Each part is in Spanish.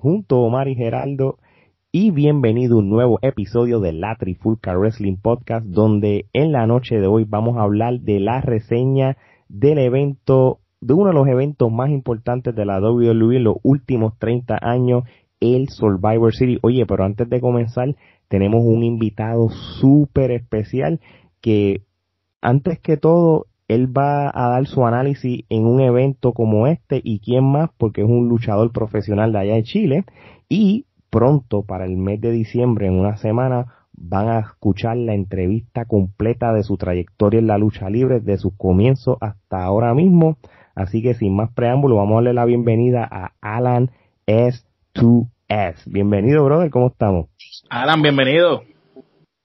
Junto a Omar y Geraldo y bienvenido a un nuevo episodio de la Trifulca Wrestling Podcast donde en la noche de hoy vamos a hablar de la reseña del evento, de uno de los eventos más importantes de la WWE en los últimos 30 años, el Survivor City. Oye, pero antes de comenzar tenemos un invitado súper especial que antes que todo él va a dar su análisis en un evento como este y quién más porque es un luchador profesional de allá de Chile y pronto para el mes de diciembre en una semana van a escuchar la entrevista completa de su trayectoria en la lucha libre desde su comienzo hasta ahora mismo. Así que sin más preámbulo vamos a darle la bienvenida a Alan S2S bienvenido brother ¿cómo estamos? Alan bienvenido.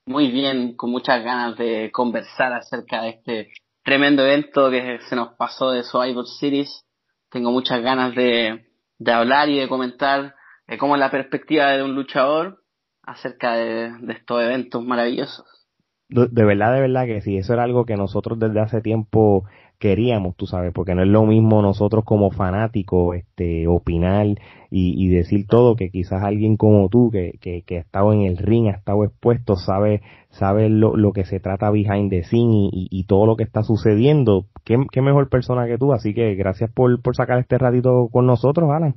Muy bien, con muchas ganas de conversar acerca de este tremendo evento que se nos pasó de Survivor Series. Tengo muchas ganas de, de hablar y de comentar eh, cómo es la perspectiva de un luchador acerca de, de estos eventos maravillosos. De, de, verdad, de verdad que sí, eso era algo que nosotros desde hace tiempo queríamos, tú sabes, porque no es lo mismo nosotros como fanáticos este, opinar y, y decir todo que quizás alguien como tú que, que, que ha estado en el ring, ha estado expuesto, sabe, sabe lo, lo que se trata behind the scene y, y, todo lo que está sucediendo. ¿Qué, ¿Qué, mejor persona que tú? Así que gracias por, por sacar este ratito con nosotros, Alan.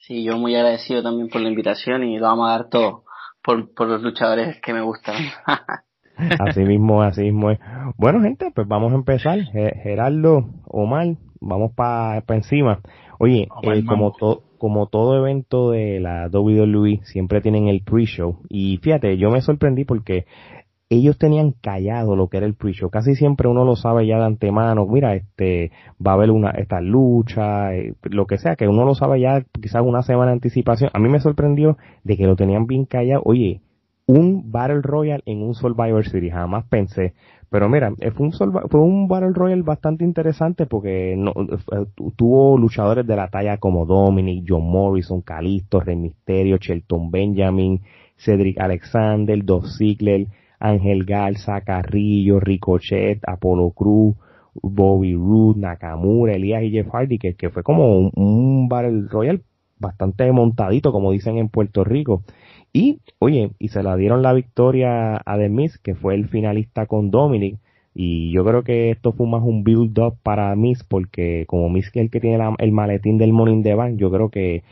Sí, yo muy agradecido también por la invitación y lo vamos a dar todo por, por los luchadores que me gustan. Así mismo, así mismo es. Bueno, gente, pues vamos a empezar. Gerardo, Omar, vamos para pa encima. Oye, eh, como, to, como todo evento de la WWE, siempre tienen el pre-show. Y fíjate, yo me sorprendí porque ellos tenían callado lo que era el pre-show. Casi siempre uno lo sabe ya de antemano. Mira, este, va a haber una, esta lucha, eh, lo que sea, que uno lo sabe ya quizás una semana de anticipación. A mí me sorprendió de que lo tenían bien callado. Oye, un Battle Royale en un Survivor Series, jamás pensé. Pero mira, fue un, fue un Battle Royale bastante interesante porque no, tuvo luchadores de la talla como Dominic, John Morrison, Calisto, Rey Mysterio, Shelton Benjamin, Cedric Alexander, Dolph Ziggler, Ángel Garza, Carrillo, Ricochet, Apollo Cruz, Bobby Roode, Nakamura, Elías y Jeff Hardy, que, que fue como un, un Battle Royale bastante montadito, como dicen en Puerto Rico. Y, oye, y se la dieron la victoria a The Miz, que fue el finalista con Dominic. Y yo creo que esto fue más un build-up para Miz, porque como Miz es el que tiene la, el maletín del Morning the yo creo que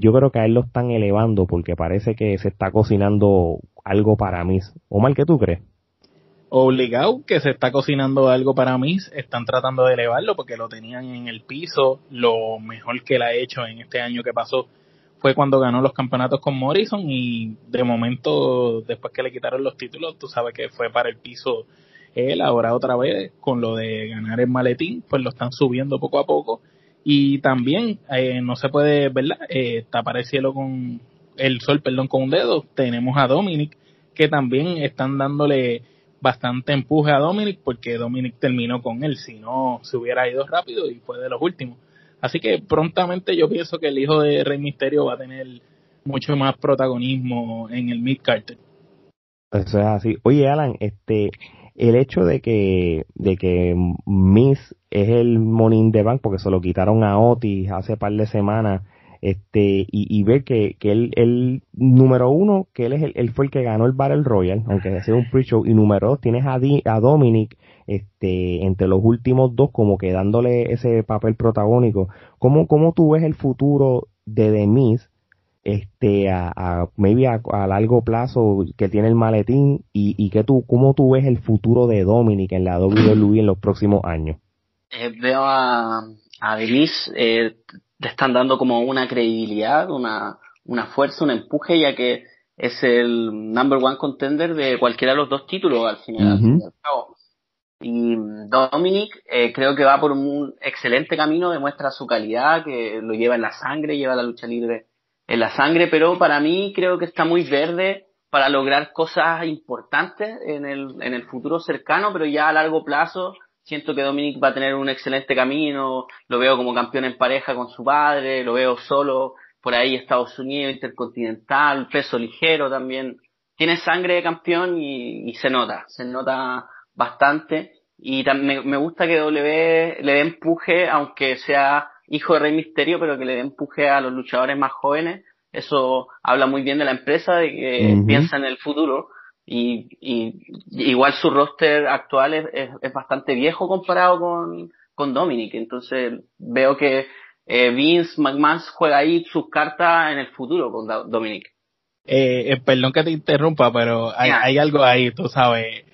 yo creo que a él lo están elevando, porque parece que se está cocinando algo para Miz. Omar, ¿qué tú crees? Obligado que se está cocinando algo para Miz, están tratando de elevarlo porque lo tenían en el piso, lo mejor que él ha hecho en este año que pasó fue cuando ganó los campeonatos con Morrison y de momento, después que le quitaron los títulos, tú sabes que fue para el piso él, ahora otra vez con lo de ganar el maletín, pues lo están subiendo poco a poco y también eh, no se puede, ¿verdad? Eh, tapar el cielo con el sol, perdón, con un dedo. Tenemos a Dominic que también están dándole bastante empuje a Dominic porque Dominic terminó con él, si no se hubiera ido rápido y fue de los últimos. Así que prontamente yo pienso que el hijo de Rey Misterio va a tener mucho más protagonismo en el Mid Carter. Eso es así. Oye, Alan, este, el hecho de que, de que Miss es el Morning de Bank, porque se lo quitaron a Otis hace par de semanas, este, y, y ver que, que él, el número uno, que él es el, él fue el que ganó el Battle Royal, aunque sea un pre-show, y número dos, tienes a, Di, a Dominic, este, entre los últimos dos, como que dándole ese papel protagónico. ¿Cómo, cómo tú ves el futuro de The Miz, este, a, a maybe a, a, largo plazo que tiene el maletín y, y que tú, cómo tú ves el futuro de Dominic en la WWE en los próximos años? Eh, veo a, a The Miz, eh, le están dando como una credibilidad, una, una fuerza, un empuje, ya que es el number one contender de cualquiera de los dos títulos al final. Uh -huh. Y Dominic eh, creo que va por un excelente camino, demuestra su calidad, que lo lleva en la sangre, lleva la lucha libre en la sangre, pero para mí creo que está muy verde para lograr cosas importantes en el, en el futuro cercano, pero ya a largo plazo siento que Dominic va a tener un excelente camino, lo veo como campeón en pareja con su padre, lo veo solo por ahí Estados Unidos, intercontinental, peso ligero también, tiene sangre de campeón y se nota, se nota bastante y también me gusta que W le dé empuje aunque sea hijo de Rey Misterio, pero que le dé empuje a los luchadores más jóvenes. Eso habla muy bien de la empresa, de que piensa en el futuro. Y, y, igual su roster actual es, es, bastante viejo comparado con, con Dominic. Entonces veo que eh, Vince McMahon juega ahí sus cartas en el futuro con Dominic. Eh, eh, perdón que te interrumpa, pero hay, hay algo ahí, tú sabes.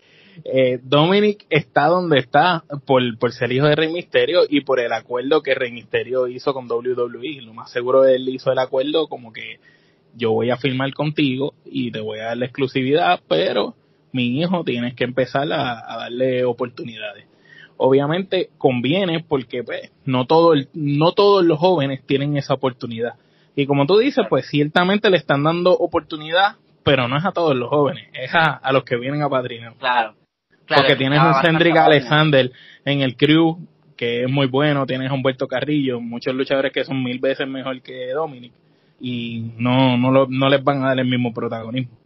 Eh, Dominic está donde está por, por ser hijo de Rey Misterio y por el acuerdo que Rey Misterio hizo con WWE. Lo más seguro él hizo el acuerdo como que yo voy a firmar contigo y te voy a dar la exclusividad, pero mi hijo tienes que empezar a, darle oportunidades. Obviamente conviene porque pues, no, todo no todos los jóvenes tienen esa oportunidad. Y como tú dices, pues ciertamente le están dando oportunidad, pero no es a todos los jóvenes, es a, los que vienen a padrinar. Claro. Porque tienes un Cendric Alexander en el crew que es muy bueno, tienes a Humberto Carrillo, muchos luchadores que son mil veces mejor que Dominic y no, no, no les van a dar el mismo protagonismo.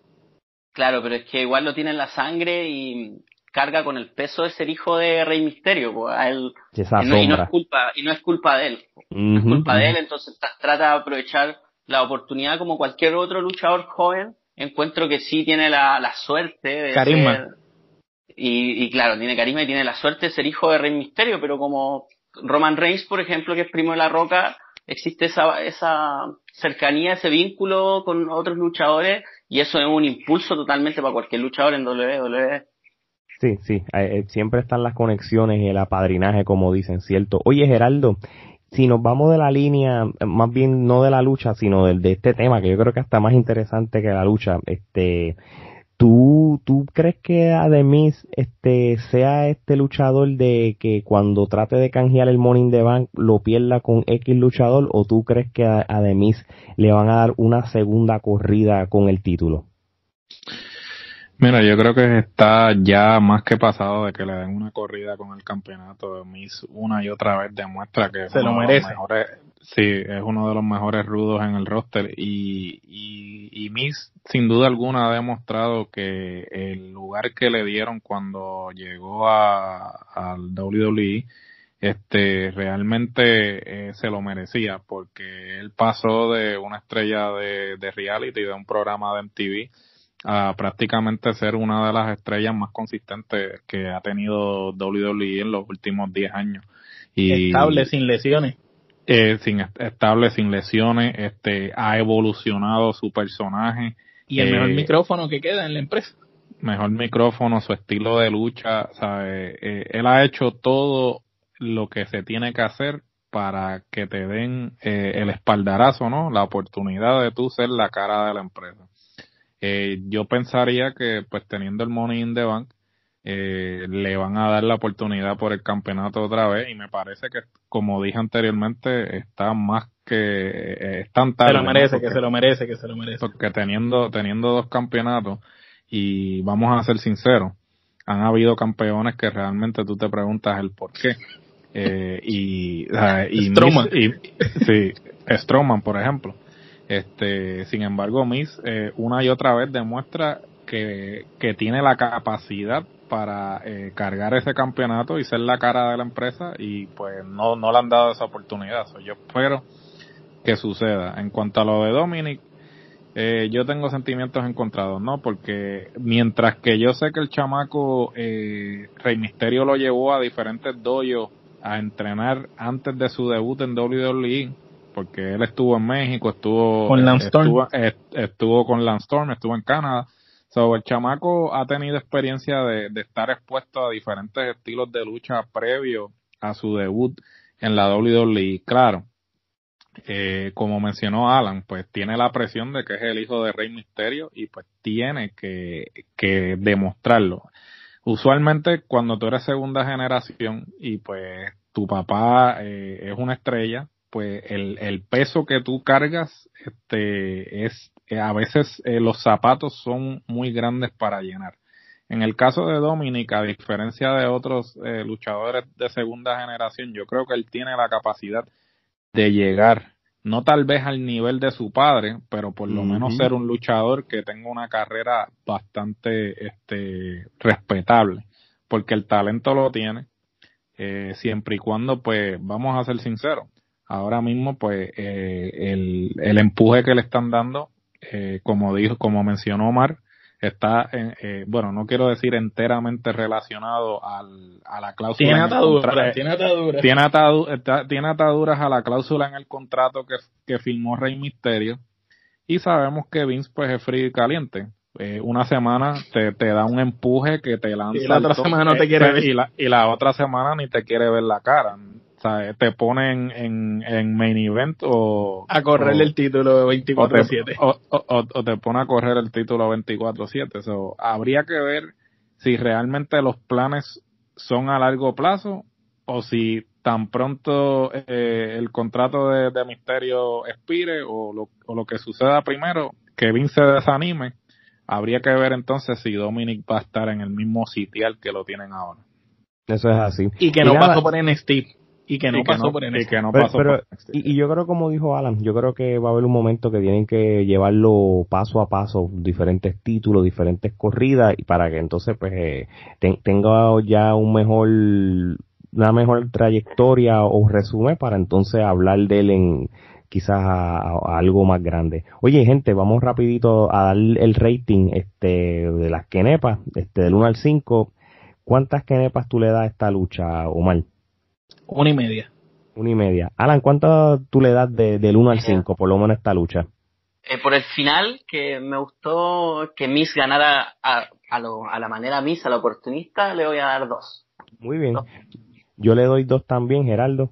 Claro, pero es que igual lo tiene en la sangre y carga con el peso de ser hijo de Rey Misterio, pues, a él, y, no, es culpa y no es culpa de él, no es culpa de él, entonces trata de aprovechar la oportunidad como cualquier otro luchador joven. Encuentro que sí tiene la, la suerte de carisma y, y claro tiene carisma y tiene la suerte de ser hijo de Rey Misterio, pero como Roman Reigns, por ejemplo, que es primo de la Roca, existe esa, esa cercanía, ese vínculo con otros luchadores y eso es un impulso totalmente para cualquier luchador en WWE. Sí, sí, eh, eh, siempre están las conexiones y el apadrinaje, como dicen, ¿cierto? Oye, Geraldo, si nos vamos de la línea, más bien no de la lucha, sino del, de este tema, que yo creo que está más interesante que la lucha, este, ¿Tú, ¿Tú crees que Ademis este, sea este luchador de que cuando trate de canjear el Morning the Bank lo pierda con X luchador o tú crees que a Ademis le van a dar una segunda corrida con el título? Mira, yo creo que está ya más que pasado de que le den una corrida con el campeonato. Miss una y otra vez demuestra que se lo merece. Sí, es uno de los mejores rudos en el roster y, y, Miss sin duda alguna ha demostrado que el lugar que le dieron cuando llegó a, al WWE este realmente eh, se lo merecía porque él pasó de una estrella de, de reality de un programa de MTV a prácticamente ser una de las estrellas más consistentes que ha tenido WWE en los últimos 10 años. Y, estable, sin lesiones. Eh, sin estable, sin lesiones, este, ha evolucionado su personaje. Y el mejor eh, micrófono que queda en la empresa. Mejor micrófono, su estilo de lucha, sabe, eh, él ha hecho todo lo que se tiene que hacer para que te den eh, el espaldarazo, ¿no? La oportunidad de tú ser la cara de la empresa. Eh, yo pensaría que pues teniendo el Money in the Bank eh, le van a dar la oportunidad por el campeonato otra vez y me parece que como dije anteriormente está más que eh, están tarde, se lo merece que se lo merece que se lo merece. porque teniendo teniendo dos campeonatos y vamos a ser sinceros han habido campeones que realmente tú te preguntas el por qué. Eh, y, y, Strowman. y, sí Strowman por ejemplo. Este, sin embargo, Miss eh, una y otra vez demuestra que, que tiene la capacidad para eh, cargar ese campeonato y ser la cara de la empresa y pues no, no le han dado esa oportunidad. yo espero que suceda. En cuanto a lo de Dominic, eh, yo tengo sentimientos encontrados, ¿no? Porque mientras que yo sé que el chamaco eh, Rey Misterio lo llevó a diferentes doyos a entrenar antes de su debut en WWE, porque él estuvo en México, estuvo con Lance estuvo, estuvo, con Lance Storm, estuvo en Canadá. So, el chamaco ha tenido experiencia de, de estar expuesto a diferentes estilos de lucha previo a su debut en la WWE. Claro, eh, como mencionó Alan, pues tiene la presión de que es el hijo de Rey Misterio y pues tiene que, que demostrarlo. Usualmente cuando tú eres segunda generación y pues tu papá eh, es una estrella, pues el, el peso que tú cargas este es eh, a veces eh, los zapatos son muy grandes para llenar. En el caso de Dominic, a diferencia de otros eh, luchadores de segunda generación, yo creo que él tiene la capacidad de llegar, no tal vez al nivel de su padre, pero por lo menos ser un luchador que tenga una carrera bastante este, respetable, porque el talento lo tiene, siempre y cuando, pues, vamos a ser sinceros, ahora mismo pues eh, el, el empuje que le están dando, eh, como dijo, como mencionó Omar, está, eh, bueno, no quiero decir enteramente relacionado al, a la cláusula. Tiene ataduras, tiene ataduras. Tiene, ataduras a la cláusula en el contrato que, que firmó Rey Misterio. Y sabemos que Vince pues es frío y caliente. Eh, una semana te, te da un empuje que te lanza. Y la otra semana no te quiere ver. Y la, y la otra semana ni te quiere ver la cara te ponen en, en main event o... A correr el título 24-7. O, o, te pone a correr el título 24-7. So, habría que ver si realmente los planes son a largo plazo o si tan pronto eh, el contrato de, de, Misterio expire o lo, o lo que suceda primero, que Vince se desanime, habría que ver entonces si Dominic va a estar en el mismo sitial que lo tienen ahora. Eso es así. Y que no pasó por NXT y que no pasó por y que no pasó y, yo creo como dijo Alan yo creo que va a haber un momento que tienen que llevarlo paso a paso diferentes títulos diferentes corridas y para que entonces pues eh, tenga ya un mejor una mejor trayectoria o resumen para entonces hablar de él en quizás a, algo más grande. Oye, gente, vamos rapidito a dar el rating este de las kenepas, este del 1 al 5. ¿Cuántas kenepas tú le das a esta lucha, Omar? Una y media. Una y media. Alan, ¿cuánto tú le das de, del 1 al 5, por lo menos esta lucha? Eh, por el final, que me gustó que Miss ganara a, a, lo, a la manera Miss, a la oportunista, le voy a dar dos. Muy bien. Yo le doy dos también, Geraldo.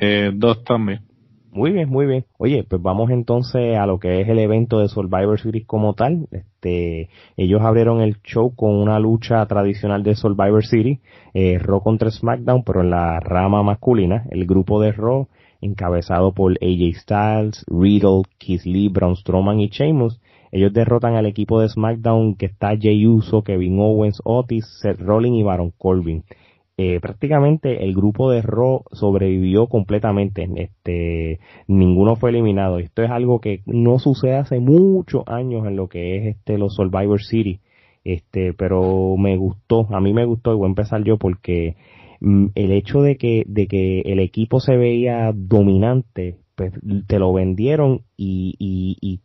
Eh, dos también. Muy bien, muy bien. Oye, pues vamos entonces a lo que es el evento de Survivor Series como tal. Este, ellos abrieron el show con una lucha tradicional de Survivor City, eh, Raw contra SmackDown, pero en la rama masculina. El grupo de Raw, encabezado por AJ Styles, Riddle, Keith Lee, Braun Strowman y Sheamus, ellos derrotan al equipo de SmackDown que está Jey Uso, Kevin Owens, Otis, Seth Rollins y Baron Corbin eh, prácticamente el grupo de Raw sobrevivió completamente. Este, ninguno fue eliminado. Esto es algo que no sucede hace muchos años en lo que es este los Survivor City. Este, pero me gustó, a mí me gustó y voy a empezar yo porque mm, el hecho de que, de que el equipo se veía dominante, pues te lo vendieron y, y, y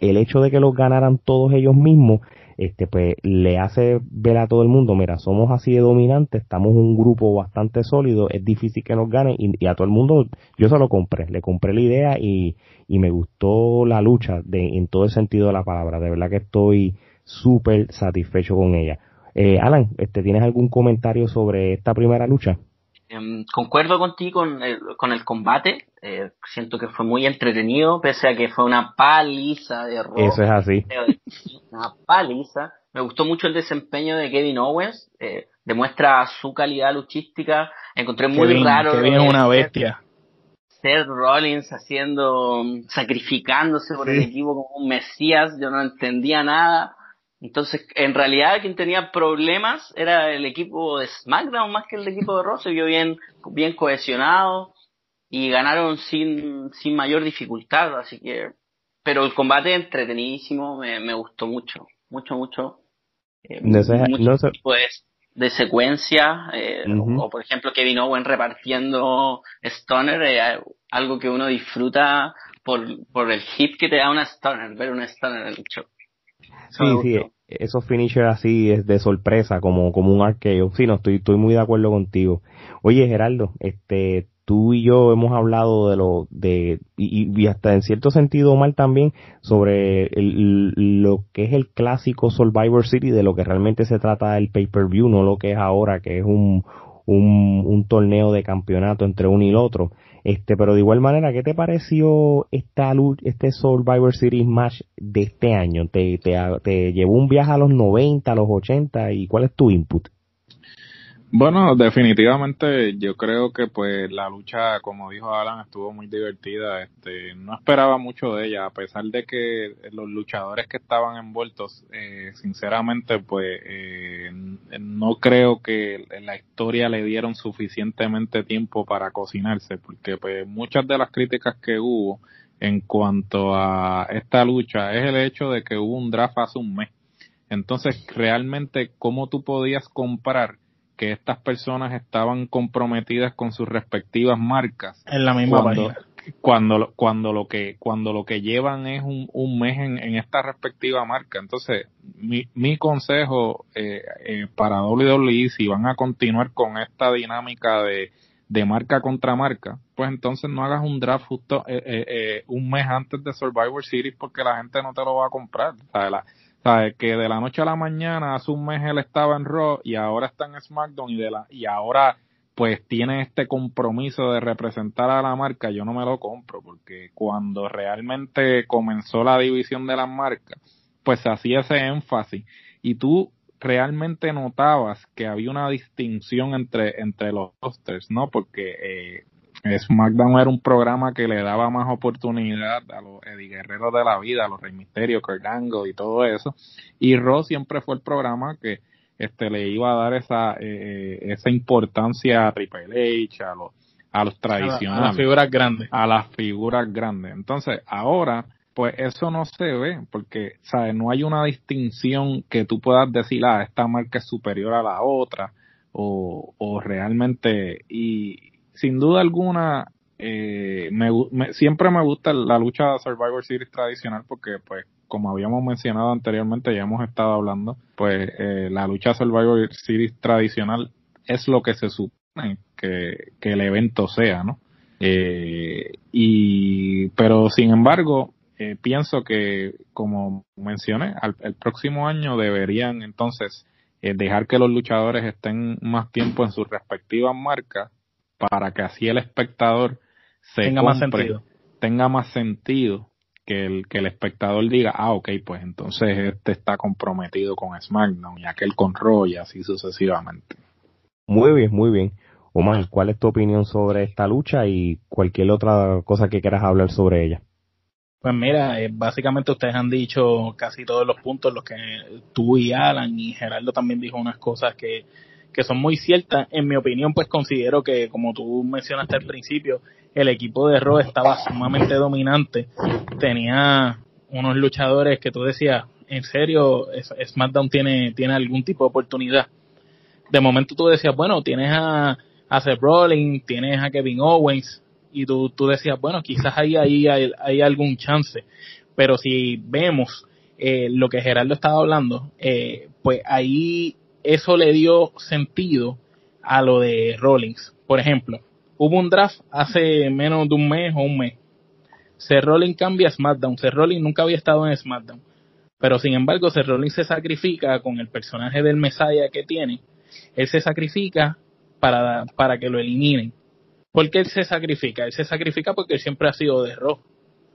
el hecho de que los ganaran todos ellos mismos, este pues le hace ver a todo el mundo, mira, somos así de dominantes, estamos un grupo bastante sólido, es difícil que nos ganen y, a todo el mundo yo se lo compré, le compré la idea y, y me gustó la lucha de, en todo el sentido de la palabra, de verdad que estoy súper satisfecho con ella. Eh, Alan, este, ¿tienes algún comentario sobre esta primera lucha? Em, concuerdo contigo con el, con el combate. Eh, siento que fue muy entretenido, pese a que fue una paliza de rock. Eso es así. Una paliza. Me gustó mucho el desempeño de Kevin Owens. Eh, demuestra su calidad luchística. Encontré muy raro. Kevin es una bestia. Seth Rollins haciendo, sacrificándose por el equipo como un mesías. Yo no entendía nada entonces, en realidad, quien tenía problemas era el equipo de SmackDown más que el equipo de Raw. Se vio bien, bien cohesionado y ganaron sin, sin mayor dificultad. Así que, pero el combate entretenidísimo, me, me gustó mucho, mucho, mucho. Eh, no de, secuencia, eh, o, por ejemplo Kevin Owen repartiendo Stoner, eh, algo que uno disfruta por, por el hit que te da una Stoner, ver una Stoner en el show. Sí, sí, esos finishers así es de sorpresa, como, como un arqueo. Sí, no, estoy, estoy muy de acuerdo contigo. Oye, Gerardo, este, tú y yo hemos hablado de lo, de, y, hasta en cierto sentido mal también, sobre lo que es el clásico Survivor City, de lo que realmente se trata el pay-per-view, no lo que es ahora, que es un, un, un torneo de campeonato entre uno y el otro. Este, pero de igual manera, ¿qué te pareció esta este Survivor Series match de este año? ¿Te, te, te llevó un viaje a los 90, a los 80 y cuál es tu input? Bueno, definitivamente yo creo que pues la lucha, como dijo Alan, estuvo muy divertida. Este, no esperaba mucho de ella, a pesar de que los luchadores que estaban envueltos, eh, sinceramente, pues eh, no creo que la historia le dieron suficientemente tiempo para cocinarse, porque pues muchas de las críticas que hubo en cuanto a esta lucha es el hecho de que hubo un draft hace un mes. Entonces, realmente, ¿cómo tú podías comprar que estas personas estaban comprometidas con sus respectivas marcas. En la misma cuando, cuando, cuando lo que cuando lo que llevan es un, un mes en, en, esta respectiva marca. Entonces, mi, mi consejo eh, eh, para WWE, si van a continuar con esta dinámica de, de marca contra marca, pues entonces no hagas un draft justo eh, eh, eh un mes antes de Survivor Series porque la gente no te lo va a comprar. ¿sabes? La, ¿sabes? Que de la noche a la mañana, hace un mes él estaba en Raw y ahora está en SmackDown y, de la, y ahora pues tiene este compromiso de representar a la marca, yo no me lo compro, porque cuando realmente comenzó la división de las marcas, pues se hacía ese énfasis y tú realmente notabas que había una distinción entre, entre los rosters, ¿no? Porque eh, SmackDown era un programa que le daba más oportunidad a los Eddie Guerreros de la vida, a los Rey Mysterio, Kurt Angle y todo eso, y Raw siempre fue el programa que este le iba a dar esa eh, esa importancia a Triple H, a los a los tradicionales, a, las figuras grandes, a las figuras grandes. Entonces, ahora pues eso no se ve porque sabes no hay una distinción que tú puedas decir ah esta marca es superior a la otra o, o realmente y sin duda alguna eh, me, siempre me gusta la lucha Survivor Series tradicional porque pues como habíamos mencionado anteriormente, ya hemos estado hablando, pues eh, la lucha Survivor Series tradicional es lo que se supone que, que el evento sea, ¿no? Eh, y, pero sin embargo, eh, pienso que, como mencioné, al, el próximo año deberían entonces eh, dejar que los luchadores estén más tiempo en sus respectivas marcas para que así el espectador se tenga más sentido. tenga más sentido que el, que el espectador diga, ah, ok, pues entonces este está comprometido con SmackDown y aquel con Raw y así sucesivamente. Muy bien, muy bien. Omar, ¿cuál es tu opinión sobre esta lucha y cualquier otra cosa que quieras hablar sobre ella? Pues mira, eh, básicamente ustedes han dicho casi todos los puntos, los que tú y Alan y Gerardo también dijo unas cosas que, que son muy ciertas. En mi opinión, pues considero que, como tú mencionaste al principio, el equipo de Raw estaba sumamente dominante. Tenía unos luchadores que tú decías, en serio, SmackDown tiene, tiene algún tipo de oportunidad. De momento tú decías, bueno, tienes a, a Seth Rollins, tienes a Kevin Owens, y tú, tú decías, bueno, quizás ahí, ahí hay, hay algún chance. Pero si vemos eh, lo que Gerardo estaba hablando, eh, pues ahí eso le dio sentido a lo de Rollins. Por ejemplo, hubo un draft hace menos de un mes o un mes. Seth Rollins cambia a SmackDown. Seth Rollins nunca había estado en SmackDown. Pero sin embargo, Seth Rollins se sacrifica con el personaje del Messiah que tiene. Él se sacrifica para, para que lo eliminen. ¿Por qué él se sacrifica? Él se sacrifica porque siempre ha sido de Raw.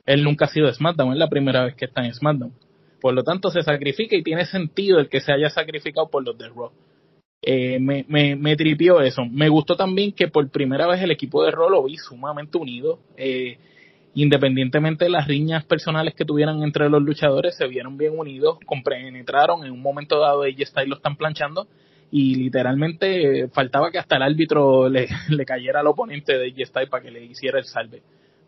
Él nunca ha sido de SmackDown. Es la primera vez que está en SmackDown. Por lo tanto, se sacrifica y tiene sentido el que se haya sacrificado por los de Raw. Eh, me, me, me tripió eso. Me gustó también que por primera vez el equipo de Raw lo vi sumamente unido. Eh, independientemente de las riñas personales que tuvieran entre los luchadores, se vieron bien unidos, compenetraron, en un momento dado AJ Styles lo están planchando y literalmente faltaba que hasta el árbitro le, le cayera al oponente de AJ Styles para que le hiciera el salve.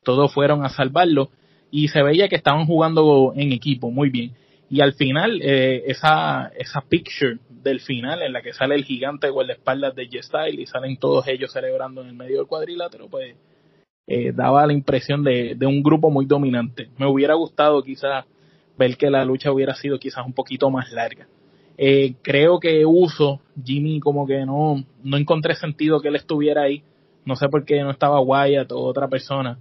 Todos fueron a salvarlo y se veía que estaban jugando en equipo muy bien. Y al final, eh, esa, esa picture del final en la que sale el gigante o el espaldas de G-Style y salen todos ellos celebrando en el medio del cuadrilátero, pues eh, daba la impresión de, de un grupo muy dominante. Me hubiera gustado quizás ver que la lucha hubiera sido quizás un poquito más larga. Eh, creo que uso Jimmy como que no, no encontré sentido que él estuviera ahí. No sé por qué no estaba Wyatt o otra persona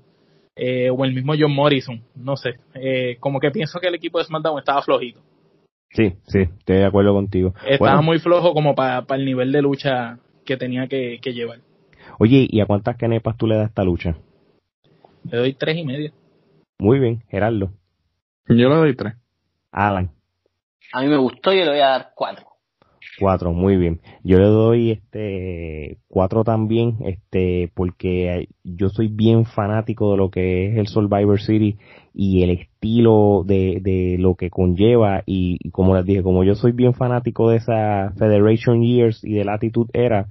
eh, o el mismo John Morrison, no sé, eh, como que pienso que el equipo de SmackDown estaba flojito. Sí, sí, estoy de acuerdo contigo. Estaba muy flojo como para el nivel de lucha que tenía que, llevar. Oye, ¿y a cuántas canepas tú le das esta lucha? Le doy tres y media. Muy bien, Gerardo. Yo le doy tres. Alan. A mí me gustó y le voy a dar cuatro. Cuatro, muy bien. Yo le doy este cuatro también, este, porque yo soy bien fanático de lo que es el Survivor City y el estilo de, de lo que conlleva y, como les dije, como yo soy bien fanático de esa Federation Years y de la Attitude Era,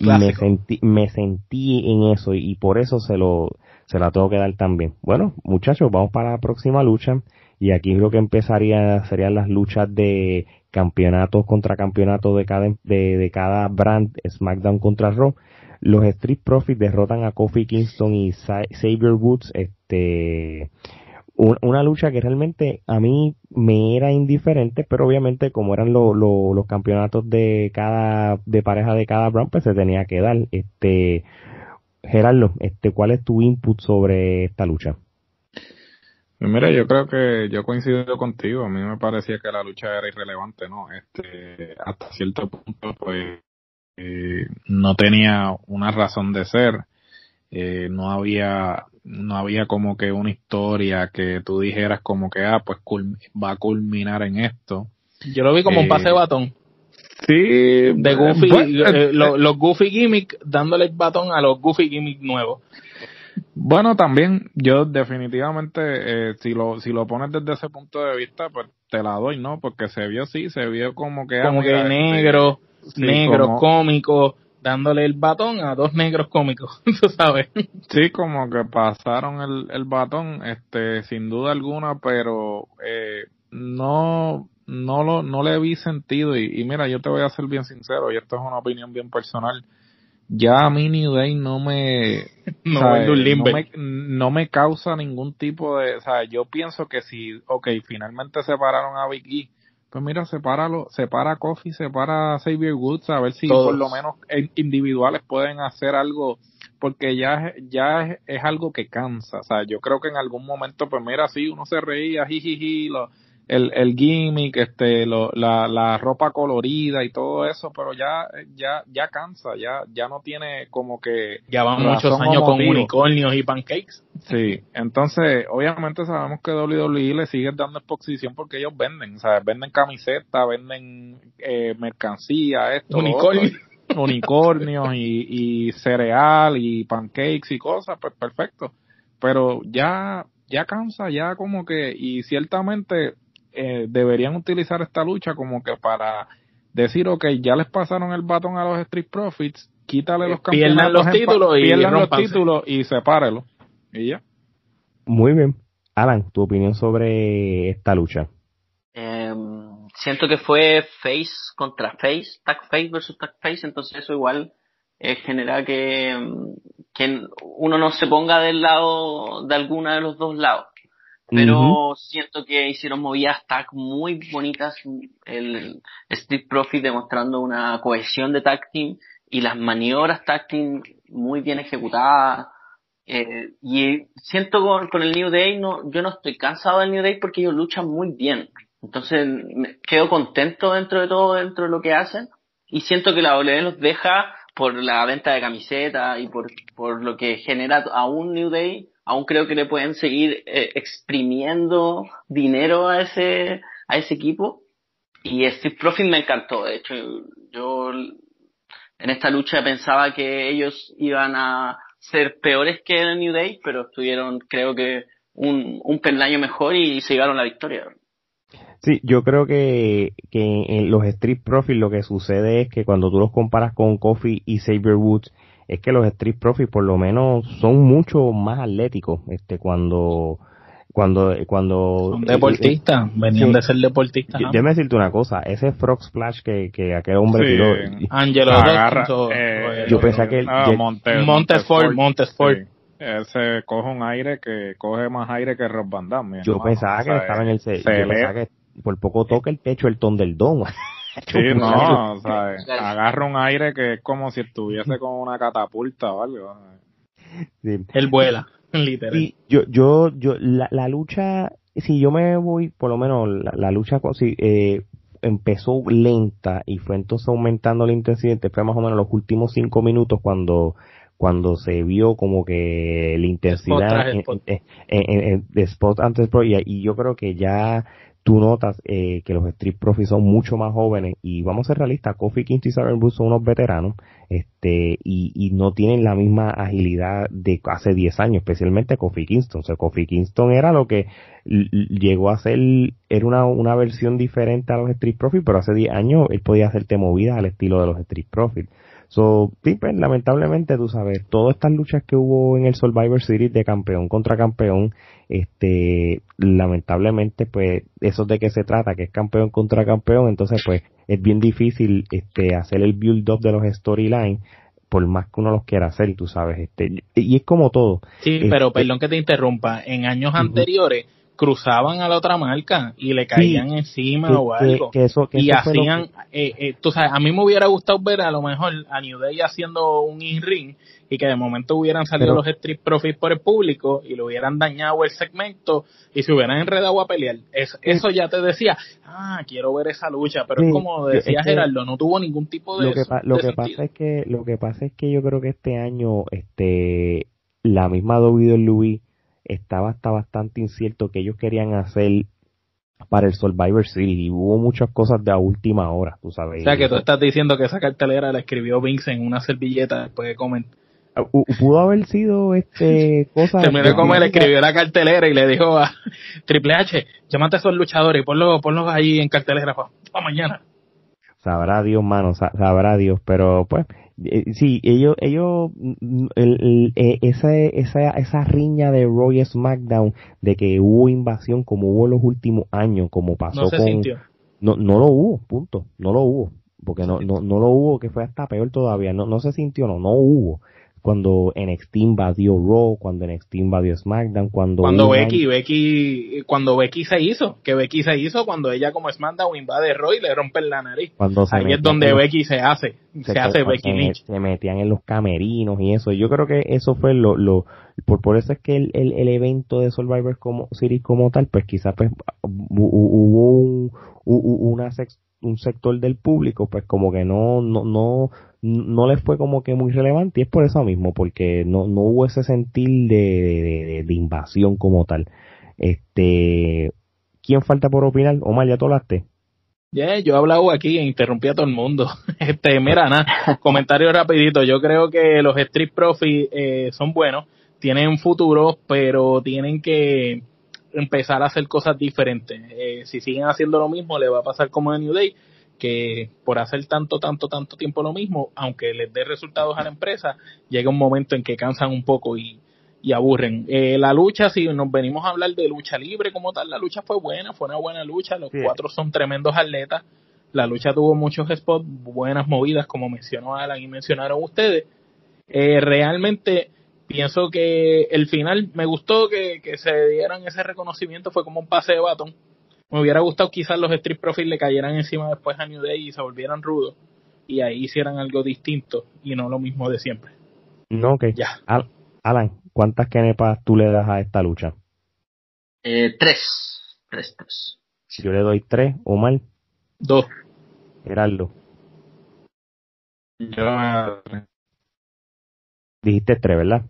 me sentí, me sentí en eso y por eso se lo, se la tengo que dar también. Bueno, muchachos, vamos para la próxima lucha y aquí lo que empezaría serían las luchas de campeonatos contra campeonatos de cada, de, cada brand, SmackDown contra Raw. Los Street Profits derrotan a Kofi Kingston y Xavier Woods, este, una lucha que realmente a mí me era indiferente, pero obviamente como eran los campeonatos de cada, de pareja de cada brand, pues se tenía que dar. Este, Gerardo, este, ¿cuál es tu input sobre esta lucha? Pues mira, yo creo que yo coincido contigo. A mí me parecía que la lucha era irrelevante, ¿no? Este, hasta cierto punto, pues, eh, no tenía una razón de ser. Eh, no había, no había como que una historia que tú dijeras como que, ah, pues va a culminar en esto. Yo lo vi como un pase de eh, batón. Sí, de Goofy, pues, los Goofy gimmick dándole el batón a los Goofy gimmick nuevos. Bueno, también yo definitivamente, eh, si lo si lo pones desde ese punto de vista, pues te la doy, ¿no? Porque se vio sí, se vio como que... Ah, como que este, negro, negro, cómico, dándole el batón a dos negros cómicos, tú sabes. Sí, como que pasaron el, el batón, este, sin duda alguna, pero eh, no no lo no le vi sentido y, y mira, yo te voy a ser bien sincero y esto es una opinión bien personal ya a mí New Day no me no, me, causa ningún tipo de, o sea, yo pienso que si, ok, finalmente separaron a Big E, pues mira, sepáralo, separa a Kofi, separa a Xavier Woods, a ver si por lo menos individuales pueden hacer algo, porque ya, ya es, es, algo que cansa, o sea, yo creo que en algún momento, pues mira, sí, uno se reía, jijiji, lo, el, el gimmick, este, lo, la, la ropa colorida y todo eso, pero ya, ya, ya cansa, ya, ya no tiene como que. Ya van muchos años con unicornios y pancakes. Sí, entonces, obviamente sabemos que WWE le sigue dando exposición porque ellos venden, o sea, venden camisetas, venden eh, mercancía, esto. Unicornios. unicornios y, y cereal y pancakes y cosas, pues perfecto. Pero ya, ya cansa, ya como que, y ciertamente eh, deberían utilizar esta lucha como que para decir, ok, ya les pasaron el batón a los Street Profits, quítale los campeonatos, los títulos y los títulos y sepárelo. Y ya. Muy bien. Alan, tu opinión sobre esta lucha. Em, siento que fue face contra face, tag face versus tag face, entonces eso igual eh, genera que, em, que uno no se ponga del lado de alguna de los dos lados pero siento que hicieron movidas tag muy bonitas, el Street Profit demostrando una cohesión de tag team y las maniobras tag team muy bien ejecutadas. Eh, y siento con, con, el New Day, no, yo no estoy cansado del New Day porque ellos luchan muy bien. Entonces me quedo contento dentro de todo, dentro de lo que hacen. Y siento que la WWE los deja por la venta de camisetas y por, por lo que genera a un New Day aún creo que le pueden seguir eh, exprimiendo dinero a ese, a ese equipo. Y Steve Profit me encantó. De hecho, yo en esta lucha pensaba que ellos iban a ser peores que el New Day, pero estuvieron, creo que, un, un peldaño mejor y se llevaron la victoria. Sí, yo creo que, que en los Street Profits lo que sucede es que cuando tú los comparas con Kofi y Saber Woods, es que los Street Profits por lo menos son mucho más atléticos este cuando cuando cuando son deportistas venían de ser deportistas yo, déjame decirte una cosa ese frog splash que, que aquel hombre tiró Angelo agarra, eh, yo pensé que no, Montesford Montesford ese coge un aire que coge más aire que Rob Van Damme yo pensaba que estaba en el yo pensaba que por poco toca el techo el ton del don Sí, no, o sea, agarra un aire que es como si estuviese con una catapulta o algo. Sí. Él vuela, literal. Y yo, yo, yo, la, la lucha, si yo me voy, por lo menos la, la lucha si, eh, empezó lenta y fue entonces aumentando la intensidad, fue más o menos los últimos cinco minutos cuando cuando se vio como que la intensidad en, en, spot antes y, y yo creo que ya tú notas eh, que los Street Profits son mucho más jóvenes y vamos a ser realistas, Kofi Kingston y Sarah son unos veteranos este y, y, no tienen la misma agilidad de hace 10 años, especialmente Kofi Kingston. O sea, Kofi Kingston era lo que llegó a ser, era una, una versión diferente a los Street Profits, pero hace 10 años él podía hacerte movidas al estilo de los Street Profits. So, sí, pues, lamentablemente, tú sabes, todas estas luchas que hubo en el Survivor Series de campeón contra campeón, este, lamentablemente, pues, eso de qué se trata, que es campeón contra campeón, entonces, pues, es bien difícil, este, hacer el build-up de los storylines, por más que uno los quiera hacer, tú sabes, este, y es como todo. Sí, pero este perdón que te interrumpa, en años anteriores, cruzaban a la otra marca y le caían encima o algo. y hacían, eh, eh, tú sabes, a mí me hubiera gustado ver a lo mejor a New Day haciendo un in-ring y que de momento hubieran salido los Street Profits por el público y le hubieran dañado el segmento y se hubieran enredado a pelear. eso ya te decía, ah, quiero ver esa lucha, pero es como decía Gerardo, no tuvo ningún tipo de... Lo que, lo que pasa es que lo que pasa es que yo creo que este año este la misma WWE estaba hasta bastante incierto que ellos querían hacer para el Survivor Series y hubo muchas cosas de a última hora, tú sabes. O sea, que tú estás diciendo que esa cartelera la escribió Vince en una servilleta después de comer. Pudo haber sido este cosa terminó como él escribió la cartelera y le dijo a Triple H llámate a esos luchadores y ponlos, ponlos ahí en cartelera para mañana sabrá Dios mano sabrá Dios pero pues eh, sí, ellos, ellos, mm, el, eh, esa, esa, esa riña de Roy SmackDown, de que hubo invasión como hubo en los últimos años, como pasó no con... No, no lo hubo, punto, no lo hubo, porque no, no, no lo hubo, que fue hasta peor todavía, no, no se sintió, no, no hubo cuando NXT invadió Raw, cuando NXT invadió SmackDown, cuando cuando Becky, Becky, cuando Becky se hizo, que Becky se hizo cuando ella como SmackDown invade Raw y le rompen la nariz. Cuando Ahí es donde Becky se hace, se, hace Becky Lynch. Se metían en los camerinos y eso. Yo creo que eso fue lo, lo por, por eso es que el, el, el evento de Survivor como Series como tal, pues quizás pues hubo un, una un sector del público pues como que no no no no les fue como que muy relevante y es por eso mismo, porque no, no hubo ese sentir de, de, invasión como tal. Este, ¿quién falta por opinar? Omar, ¿ya tú hablaste? Yeah, yo he hablado aquí e interrumpí a todo el mundo. Este, mira, nada, comentario rapidito. Yo creo que los Street Profits eh, son buenos, tienen futuro, pero tienen que empezar a hacer cosas diferentes. Eh, si siguen haciendo lo mismo, le va a pasar como en New Day que por hacer tanto, tanto, tanto tiempo lo mismo, aunque les dé resultados a la empresa, llega un momento en que cansan un poco y, y aburren. Eh, la lucha, si nos venimos a hablar de lucha libre como tal, la lucha fue buena, fue una buena lucha, los cuatro son tremendos atletas, la lucha tuvo muchos spots, buenas movidas, como mencionó Alan y mencionaron ustedes. Eh, realmente pienso que el final me gustó que, que se dieran ese reconocimiento, fue como un pase de batón me hubiera gustado quizás los Street Profits le cayeran encima después a New Day y se volvieran rudos y ahí hicieran algo distinto y no lo mismo de siempre. No, ok. Ya. Alan, ¿cuántas kenepas tú le das a esta lucha? Eh, tres. Tres, tres. Yo le doy tres, Omar. Dos. Gerardo. Yo Dijiste tres, ¿verdad?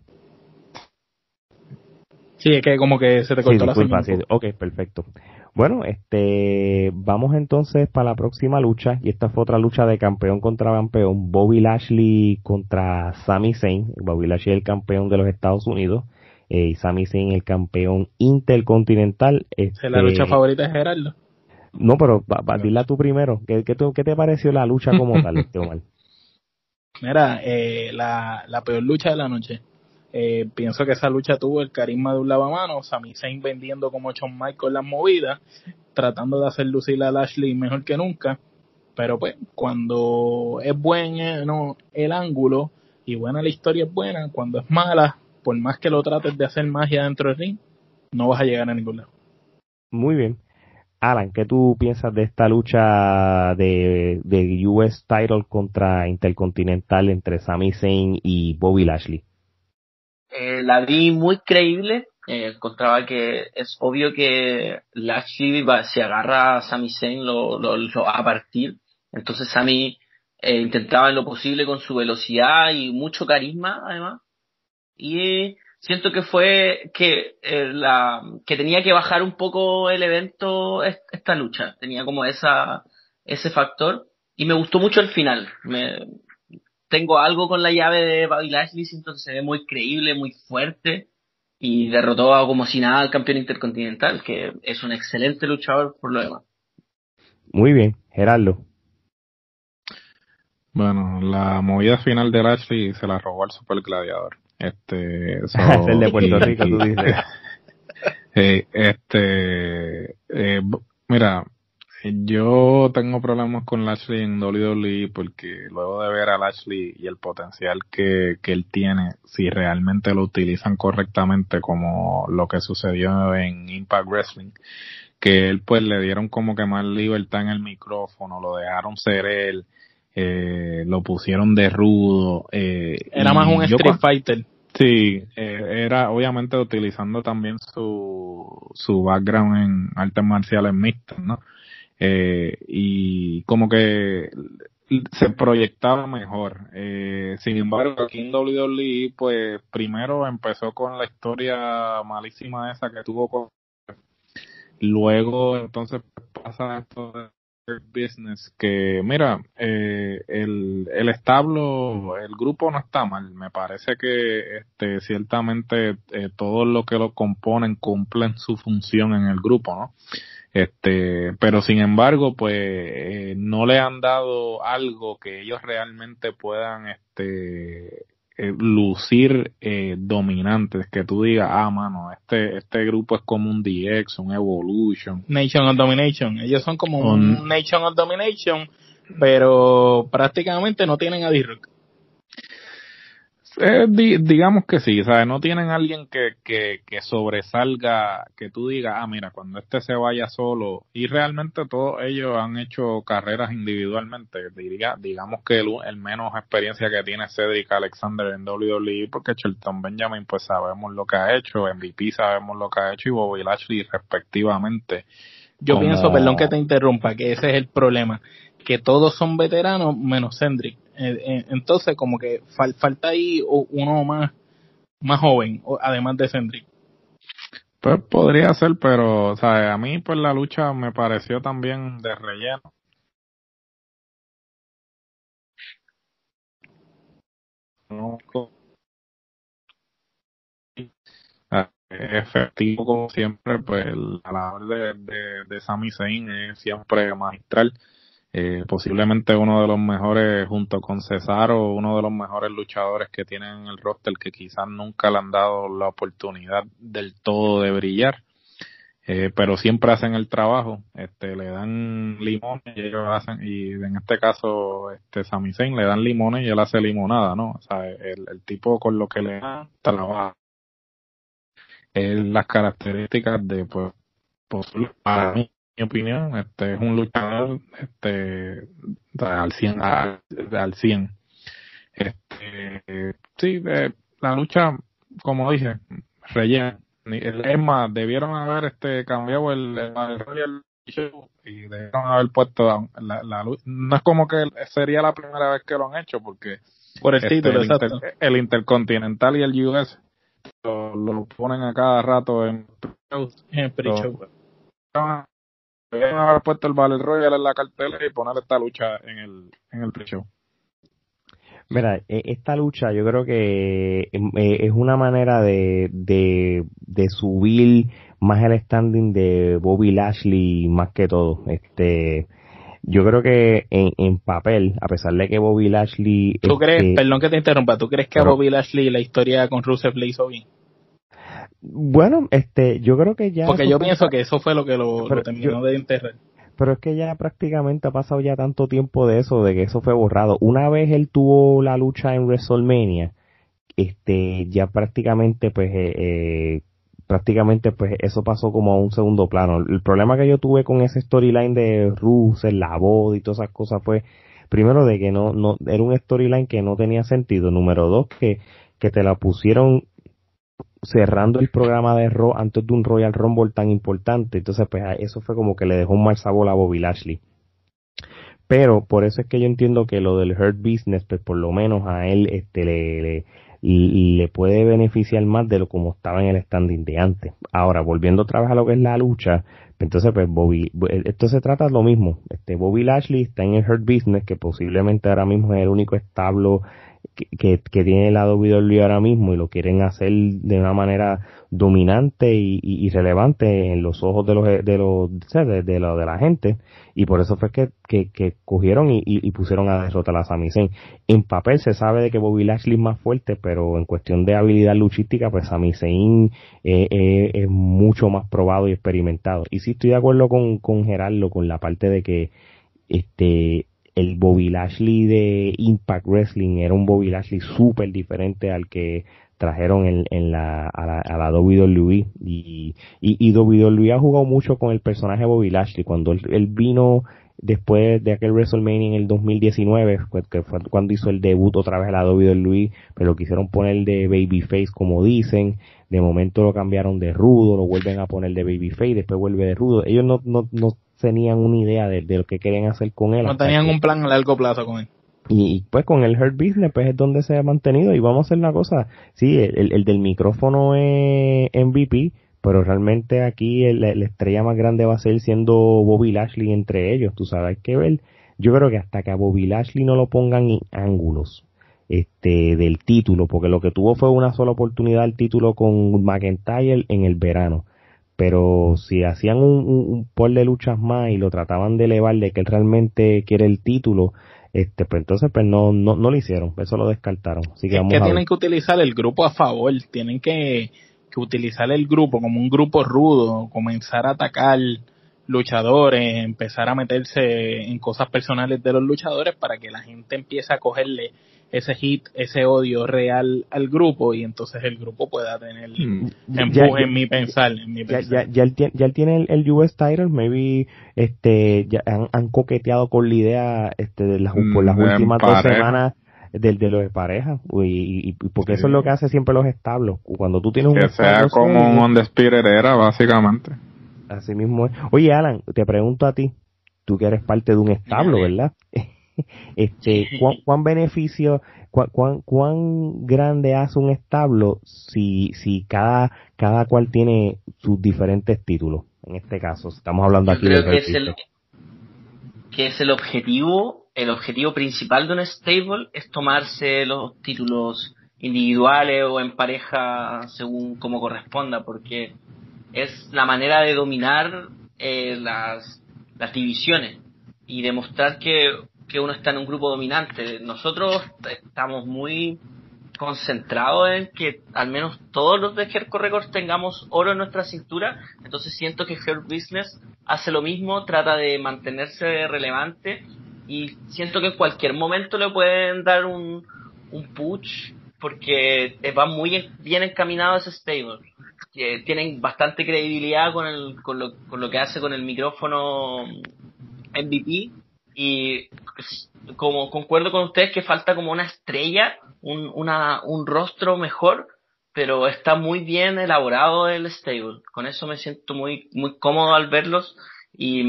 Sí, es que como que se te cortó la sí, Ok, perfecto. Bueno, este, vamos entonces para la próxima lucha, y esta fue otra lucha de campeón contra campeón, Bobby Lashley contra Sami Zayn, Bobby Lashley el campeón de los Estados Unidos, eh, y Sami Zayn el campeón intercontinental. Este, ¿Es la lucha favorita de Gerardo? No, pero va, dila tú primero, ¿Qué, qué, te pareció la lucha como tal, este Omar? Mira, eh, la, la peor lucha de la noche. Eh, pienso que esa lucha tuvo el carisma de un lavamano, Sami Zayn vendiendo como Shawn Michaels las movidas, tratando de hacer lucir a Lashley mejor que nunca, pero pues cuando es bueno el ángulo y buena la historia es buena, cuando es mala, por más que lo trates de hacer magia dentro del ring, no vas a llegar a ningún lado. Muy bien. Alan, ¿qué tú piensas de esta lucha de, de US Title contra Intercontinental entre Sami Zayn y Bobby Lashley? Eh, la vi muy creíble. Eh, encontraba que es obvio que Lashley va, si agarra a Sami Zayn lo, lo, va a partir. Entonces Sami eh, intentaba en lo posible con su velocidad y mucho carisma además. Y siento que fue que la que tenía que bajar un poco el evento esta lucha. Tenía como esa ese factor y me gustó mucho el final. Me, tengo algo con la llave de Bobby Lashley, entonces se ve muy creíble, muy fuerte y derrotó a como si nada al campeón intercontinental, que es un excelente luchador por lo demás. Muy bien, Gerardo. Bueno, la movida final de Lashley se la robó al Super Gladiador. Este, es el de Puerto Rico, tú dices. Eh, este, eh, mira, yo tengo problemas con Lashley en WWE porque luego de ver a Lashley y el potencial que, que él tiene, si realmente lo utilizan correctamente como lo que sucedió en Impact Wrestling, que él pues le dieron como que más libertad en el micrófono, lo dejaron ser él, eh, lo pusieron de rudo. Eh, Era más un Street Fighter. Sí, eh, era obviamente utilizando también su, su background en artes marciales mixtas, ¿no? Eh, y como que se proyectaba mejor. Eh, sin embargo, aquí en WWE, pues primero empezó con la historia malísima esa que tuvo con... Luego entonces pasa esto de business que mira eh, el, el establo el grupo no está mal me parece que este ciertamente eh, todos los que lo componen cumplen su función en el grupo no este pero sin embargo pues eh, no le han dado algo que ellos realmente puedan este eh, lucir eh, dominantes, que tú digas, ah, mano, este, este grupo es como un DX, un Evolution. Nation of Domination. Ellos son como un, Nation of Domination, pero prácticamente no tienen a D-Rock. Eh, digamos que sí, ¿sabes? No tienen alguien que, que, que, sobresalga, que tú digas, ah, mira, cuando este se vaya solo, y realmente todos ellos han hecho carreras individualmente, diría, digamos que el, menos experiencia que tiene Cedric Alexander en WWE, porque Shelton Benjamin, pues sabemos lo que ha hecho, MVP sabemos lo que ha hecho, y Bobby Lashley respectivamente. Yo pienso, perdón que te interrumpa, que ese es el problema, que todos son veteranos menos Cedric entonces, como que falta ahí uno más, más joven, además de Cendric. Pues podría ser, pero, o sea, a mí pues la lucha me pareció también de relleno. Ah, efectivo como siempre, pues la labor de, de, de Sami Zayn es siempre magistral eh, posiblemente uno de los mejores junto con Cesaro, uno de los mejores luchadores que tienen en el roster que quizás nunca le han dado la oportunidad del todo de brillar. Eh, pero siempre hacen el trabajo, este, le dan limones y ellos hacen, y en este caso, este, Sami Zayn le dan limones y él hace limonada, ¿no? O sea, el, el tipo con lo que le dan trabaja. Es las características de, pues, para mí, mi opinión, este es un luchador este al 100 al, 100. Este sí, la lucha como dije, rellena. Es más, debieron haber este cambiado el, el, Show y debieron haber puesto la, la, no es como que sería la primera vez que lo han hecho porque por el este, título el, Intercontinental y el US lo, ponen a cada rato en, en pre-show Deben haber puesto el Battle Royale en la cartela y poner esta lucha en el, en el pre-show. Mira, e, esta lucha yo creo que em, e, es una manera de, de, de subir más el standing de Bobby Lashley más que todo. Este, yo creo que en, en papel, a pesar de que Bobby Lashley... ¿Tú crees, este, perdón que te interrumpa, ¿tú crees que a Bobby Lashley la historia con Rusev le hizo bien? Bueno, este, yo creo que ya. Porque yo pienso que eso fue lo que lo, terminó de enterrar. Pero es que ya prácticamente ha pasado ya tanto tiempo de eso, de que eso fue borrado. Una vez él tuvo la lucha en WrestleMania, este, ya prácticamente, pues, eh, eh, prácticamente, pues, eso pasó como a un segundo plano. El problema que yo tuve con ese storyline de Ruth, la voz y todas esas cosas fue, primero, de que no, no, era un storyline que no tenía sentido. Número dos, que, que te la pusieron cerrando el programa de Raw antes de un Royal Rumble tan importante. Entonces, pues eso fue como que le dejó un mal sabor a Bobby Lashley. Pero por eso es que yo entiendo que lo del Hurt Business, pues por lo menos a él este le, le, puede beneficiar más de lo como estaba en el standing de antes. Ahora, volviendo otra vez a lo que es la lucha, entonces pues Bobby, esto se trata de lo mismo. Este Bobby Lashley está en el Hurt Business, que posiblemente ahora mismo es el único establo que, que, tiene el WWE ahora mismo y lo quieren hacer de una manera dominante y, y, relevante en los ojos de los de los de, de, lo, de la gente y por eso fue que, que, que cogieron y, y, pusieron a derrotar a Sami Zayn. En papel se sabe de que Bobby Lashley es más fuerte, pero en cuestión de habilidad luchística, pues Sami Zayn eh, eh, es mucho más probado y experimentado. Y sí estoy de acuerdo con, con Gerardo con la parte de que este el Bobby Lashley de Impact Wrestling era un Bobby Lashley súper diferente al que trajeron en, en la, a, la, a la WWE y, y, y WWE ha jugado mucho con el personaje Bobby Lashley. Cuando él, vino después de aquel WrestleMania en el 2019 que fue cuando hizo el debut otra vez a la WWE pero lo quisieron poner de babyface como dicen. De momento lo cambiaron de rudo lo vuelven a poner de babyface después vuelve de rudo. Ellos no, no, no tenían una idea de, lo que querían hacer con él. No tenían un plan a largo plazo con él. Y, pues con el Hurt Business pues es donde se ha mantenido y vamos a hacer una cosa, sí, el, el del micrófono es MVP, pero realmente aquí la estrella más grande va a ser siendo Bobby Lashley entre ellos, tú sabes, hay que ver, yo creo que hasta que a Bobby Lashley no lo pongan en ángulos este del título, porque lo que tuvo fue una sola oportunidad el título con McIntyre en el verano pero si hacían un, un, por de luchas más y lo trataban de elevar de que él realmente quiere el título, este pues entonces pues no, no, no lo hicieron, eso lo descartaron. Así que, es que tienen que utilizar el grupo a favor, tienen que, que utilizar el grupo como un grupo rudo, comenzar a atacar luchadores, empezar a meterse en cosas personales de los luchadores para que la gente empiece a cogerle ese hit, ese odio real al grupo y entonces el grupo pueda tener mm. empuje en mi pensar. En mi ya, ya, ya, él, ya, él, tiene el, US title, maybe este, ya han, coqueteado con la idea este, de las, por las mm, últimas dos semanas del de los de pareja y, y, porque eso es lo que hace siempre los establos cuando tú tienes un que sea como un undisputed era básicamente. Así mismo es. Oye Alan te pregunto a ti tú que eres parte de un establo verdad este, ¿cuán, cuán beneficio, cuán, cuán, grande hace un establo si, si cada, cada cual tiene sus diferentes títulos? En este caso, estamos hablando aquí de que es, el, que es el objetivo, el objetivo principal de un stable es tomarse los títulos individuales o en pareja según como corresponda, porque es la manera de dominar eh, las, las divisiones y demostrar que que uno está en un grupo dominante. Nosotros estamos muy concentrados en que al menos todos los de Herco Records tengamos oro en nuestra cintura. Entonces siento que Herb Business hace lo mismo, trata de mantenerse relevante y siento que en cualquier momento le pueden dar un, un push porque va muy bien encaminado ese stable. Que tienen bastante credibilidad con, el, con, lo, con lo que hace con el micrófono MVP y como concuerdo con ustedes que falta como una estrella, un, una, un rostro mejor, pero está muy bien elaborado el stable. Con eso me siento muy, muy cómodo al verlos y,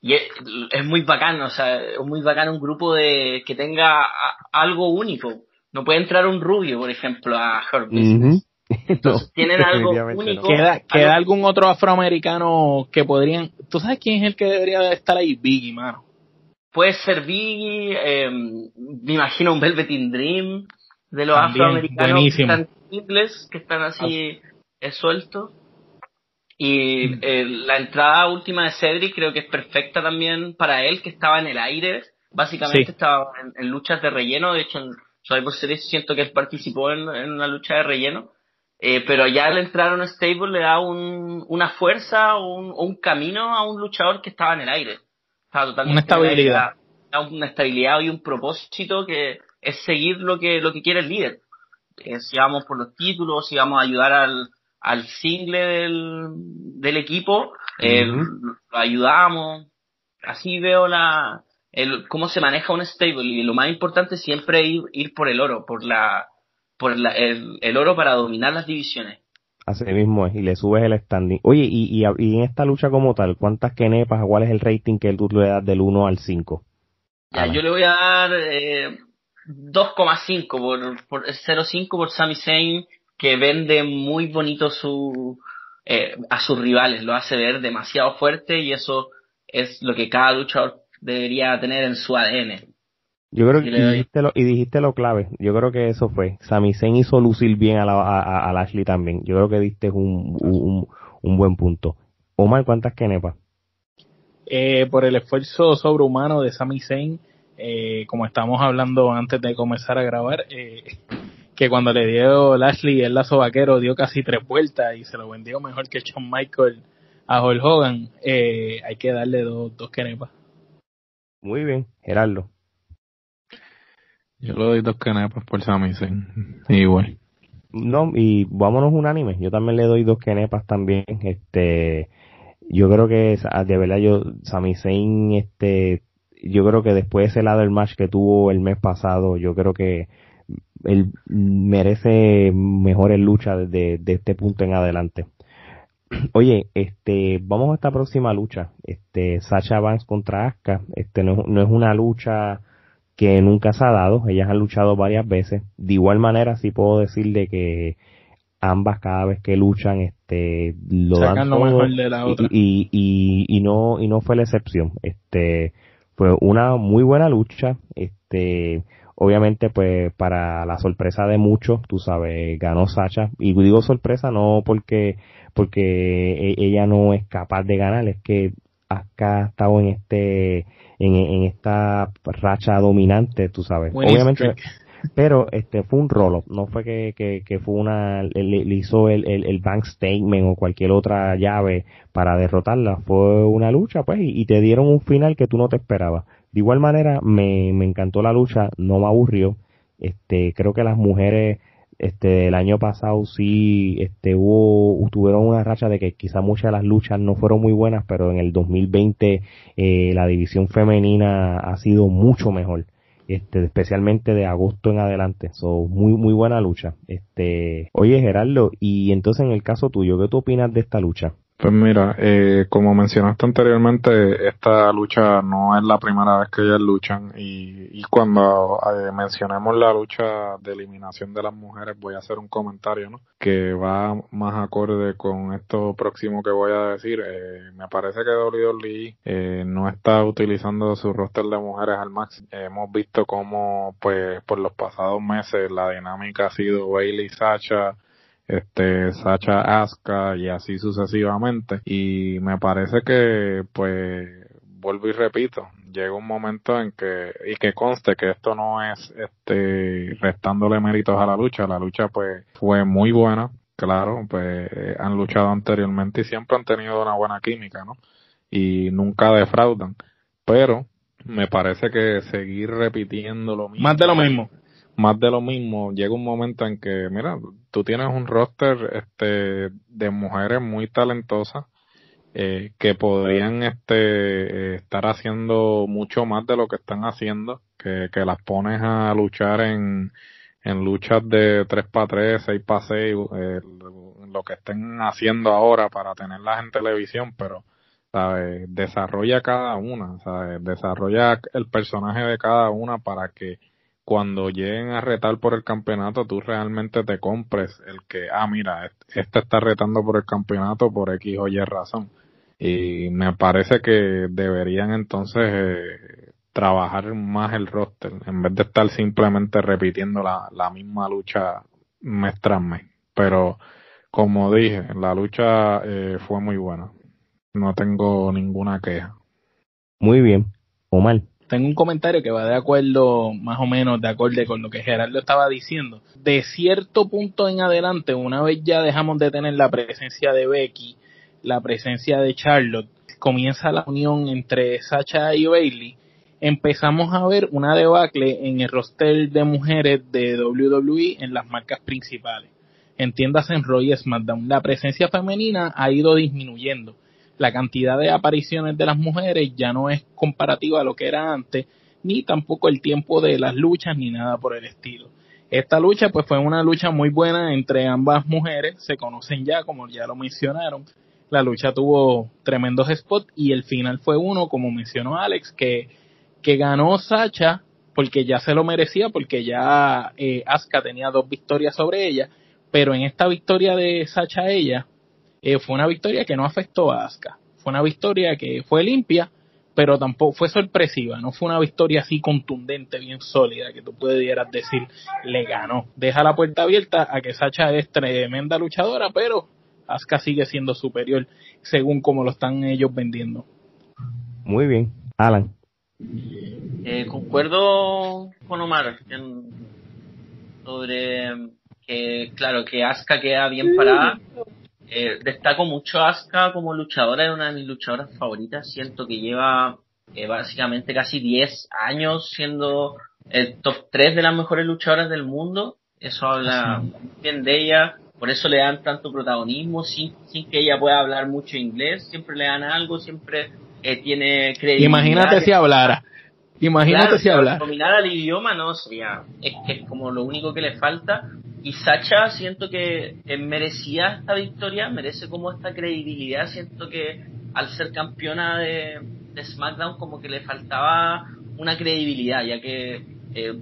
y es, muy bacán, o sea, es muy bacán un grupo de que tenga algo único. No puede entrar un rubio, por ejemplo, a Herb tienen algo único. ¿Queda, ¿Queda algún otro afroamericano que podrían... ¿Tú sabes quién es el que debería estar ahí? Biggie, mano puede ser Biggie, eh, me imagino un Velveteen Dream de los afroamericanos que están simples, que están así ah. sueltos. Y mm. eh, la entrada última de Cedric creo que es perfecta también para él, que estaba en el aire. Básicamente estaba en, luchas de relleno. De hecho, en Survivor Series siento que él participó en, una lucha de relleno. Eh, pero ya al entrar a un stable le da un, una fuerza o un, un, camino a un luchador que estaba en el aire una estabilidad. Una estabilidad y un propósito que es seguir lo que, lo que quiere el líder. Eh, si vamos por los títulos, si vamos a ayudar al, al single del, del equipo, eh, lo ayudamos. Así veo la, el, cómo se maneja un stable y lo más importante siempre es ir, ir por el oro, por la, por la, el, el oro para dominar las divisiones. Así mismo es, y le subes el standing. Oye, y, y, y en esta lucha como tal, ¿cuántas kenepas, cuál es el rating que tú le das del 1 al 5? Ya, yo le voy a dar eh, 2,5 por, por 0,5 por Sami Zayn, que vende muy bonito su, eh, a sus rivales, lo hace ver demasiado fuerte y eso es lo que cada luchador debería tener en su ADN. Yo creo que dijiste lo, y dijiste lo clave. Yo creo que eso fue. Sami Zayn hizo lucir bien a, la, a, a, Lashley también. Yo creo que diste un, un, un buen punto. Omar, ¿cuántas kenepas? Eh, por el esfuerzo sobrehumano de Sami Zayn, eh, como estamos hablando antes de comenzar a grabar, eh, que cuando le dio Lashley el lazo vaquero dio casi tres vueltas y se lo vendió mejor que Shawn Michael a Hulk Hogan, eh, hay que darle dos, dos kenepas. Muy bien, Gerardo. Yo le doy dos kenepas por Sami Zayn, igual. No, y vámonos unánime. Yo también le doy dos kenepas también. Este, yo creo que de verdad yo Sami Zayn, este, yo creo que después de ese lado del match que tuvo el mes pasado, yo creo que él merece mejores luchas desde de este punto en adelante. Oye, este, vamos a esta próxima lucha. Este, Sacha Banks contra Asuka. Este, no, no es una lucha que nunca se ha dado, ellas han luchado varias veces. De igual manera, sí puedo decirle que ambas cada vez que luchan, este, lo dan todo Y, y, y, no y no fue la excepción. Este, fue una muy buena lucha. Este, obviamente, pues para la sorpresa de muchos, tú sabes, ganó Sacha. Y digo sorpresa no porque porque e, ella no es capaz de ganar, es que acá ha estado en este en, esta racha dominante, tú sabes. Obviamente, pero este fue un roll no fue que, que, fue una, le, hizo el, el, bank statement o cualquier otra llave para derrotarla, fue una lucha pues y, te dieron un final que tú no te esperabas. De igual manera me, me encantó la lucha, no me aburrió, este creo que las mujeres este el año pasado sí este hubo tuvieron una racha de que quizá muchas de las luchas no fueron muy buenas pero en el 2020 eh, la división femenina ha sido mucho mejor este especialmente de agosto en adelante. So muy muy buena lucha este. Oye Gerardo y entonces en el caso tuyo qué tú opinas de esta lucha pues mira, eh, como mencionaste anteriormente, esta lucha no es la primera vez que ellas luchan y, y cuando eh, mencionemos la lucha de eliminación de las mujeres voy a hacer un comentario ¿no? que va más acorde con esto próximo que voy a decir. Eh, me parece que WWE eh, no está utilizando su roster de mujeres al máximo. hemos visto cómo pues por los pasados meses la dinámica ha sido Bailey Sacha este Sacha Aska y así sucesivamente. Y me parece que pues vuelvo y repito llega un momento en que y que conste que esto no es este restándole méritos a la lucha. La lucha pues fue muy buena claro pues han luchado anteriormente y siempre han tenido una buena química no y nunca defraudan. Pero me parece que seguir repitiendo lo mismo más de lo mismo. más de lo mismo, llega un momento en que, mira, tú tienes un roster este de mujeres muy talentosas eh, que podrían este estar haciendo mucho más de lo que están haciendo, que, las pones a luchar en, luchas de 3 para 3, 6 para 6, eh, lo que estén haciendo ahora para tenerlas en televisión, pero ¿sabes? desarrolla cada una, ¿sabes? desarrolla el personaje de cada una para que cuando lleguen a retar por el campeonato, tú realmente te compres el que, ah, mira, este está retando por el campeonato por X o Y razón. Y me parece que deberían entonces eh, trabajar más el roster, en vez de estar simplemente repitiendo la, la misma lucha mes tras mes. Pero, como dije, la lucha eh, fue muy buena. No tengo ninguna queja. Muy bien. Omar tengo un comentario que va de acuerdo, más o menos de acuerdo con lo que Gerardo estaba diciendo. De cierto punto en adelante, una vez ya dejamos de tener la presencia de Becky, la presencia de Charlotte, comienza la unión entre Sacha y Bailey, empezamos a ver una debacle en el roster de mujeres de WWE en las marcas principales. Entiéndase en Roy SmackDown. La presencia femenina ha ido disminuyendo la cantidad de apariciones de las mujeres ya no es comparativa a lo que era antes, ni tampoco el tiempo de las luchas, ni nada por el estilo. Esta lucha pues fue una lucha muy buena entre ambas mujeres, se conocen ya como ya lo mencionaron. La lucha tuvo tremendos spots y el final fue uno, como mencionó Alex, que, que ganó Sacha porque ya se lo merecía, porque ya eh, Asuka tenía dos victorias sobre ella, pero en esta victoria de Sacha ella, eh, fue una victoria que no afectó a Asuka. Fue una victoria que fue limpia, pero tampoco fue sorpresiva, no fue una victoria así contundente, bien sólida, que tú pudieras decir, le ganó. Deja la puerta abierta a que Sacha es tremenda luchadora, pero Asuka sigue siendo superior según como lo están ellos vendiendo. Muy bien, Alan. Eh, concuerdo con Omar sobre que, claro, que Asuka queda bien parada. Eh, destaco mucho a Asuka como luchadora, es una de mis luchadoras favoritas. Siento que lleva eh, básicamente casi 10 años siendo el top 3 de las mejores luchadoras del mundo. Eso habla bien de ella. Por eso le dan tanto protagonismo, sin, sin que ella pueda hablar mucho inglés. Siempre le dan algo, siempre eh, tiene credibilidad. Imagínate si hablara. Imagínate si hablara. Dominar al idioma no sería, es que es como lo único que le falta. Y Sacha siento que merecía esta victoria, merece como esta credibilidad. Siento que al ser campeona de, SmackDown como que le faltaba una credibilidad, ya que eh,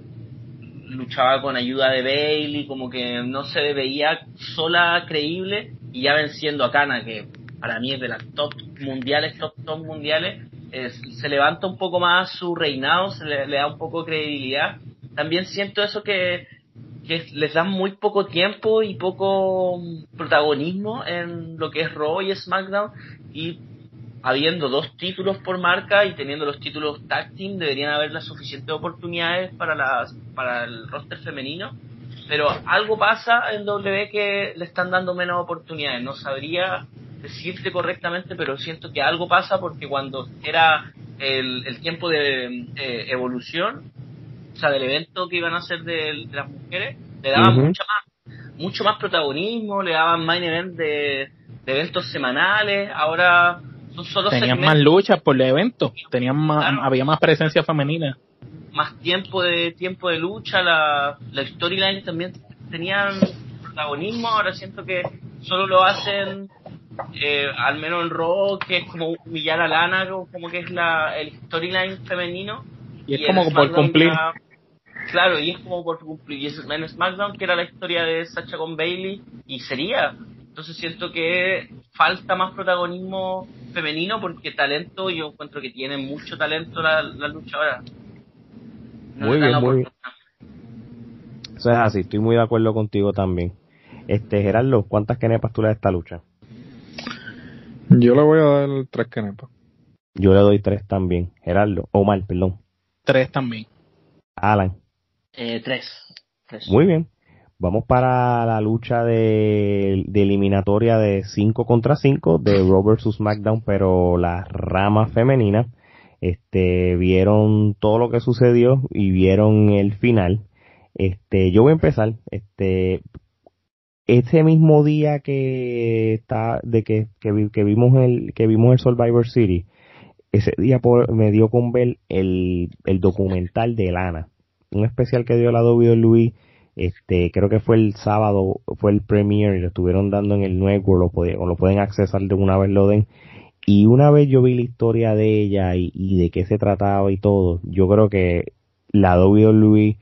luchaba con ayuda de Bailey, como que no se veía sola creíble y ya venciendo a Kana, que para mí es de las top mundiales, top top mundiales, se levanta un poco más su reinado, se le, da un poco de credibilidad. También siento eso que, que les dan muy poco tiempo y poco protagonismo en lo que es Raw y SmackDown. Y habiendo dos títulos por marca y teniendo los títulos tag team deberían haber las suficientes oportunidades para las para el roster femenino. Pero algo pasa en W que le están dando menos oportunidades. No sabría decirte correctamente, pero siento que algo pasa porque cuando era el, el tiempo de eh, evolución, sea, del evento que iban a hacer de, las mujeres, le daban mucho más mucho más protagonismo, le daban main event de, eventos semanales, ahora son solo Tenían más luchas por el evento, tenían más, había más presencia femenina. Más tiempo de tiempo de lucha, la, la storyline también tenían protagonismo, ahora siento que solo lo hacen eh, al menos en rock que es como humillar a Lana, como que es la, el storyline femenino. Y es como por cumplir. Claro, y es como por cumplir. Y es en SmackDown, que era la historia de Sacha con Bailey, y sería. Entonces siento que falta más protagonismo femenino porque talento, yo encuentro que tiene mucho talento la, la luchadora. muy bien, muy bien. Eso es así, estoy muy de acuerdo contigo también. Este, Gerardo, ¿cuántas kenepas tú le das a esta lucha? Yo le voy a dar tres canepas. Yo le doy tres también. Gerardo, Omar, perdón. Tres también. Alan. Eh, tres. Muy bien. Vamos para la lucha de, eliminatoria de 5 contra 5 de Raw vs SmackDown, pero la rama femenina. Este, vieron todo lo que sucedió y vieron el final. Este, yo voy a empezar. Este, ese mismo día que está de que, que, vimos el que vimos el Survivor City ese día me dio con ver el, el documental de Lana un especial que dio la Luis este creo que fue el sábado fue el premiere y lo estuvieron dando en el network lo podían, o lo pueden accesar de una vez lo den y una vez yo vi la historia de ella y, y de qué se trataba y todo yo creo que la WWE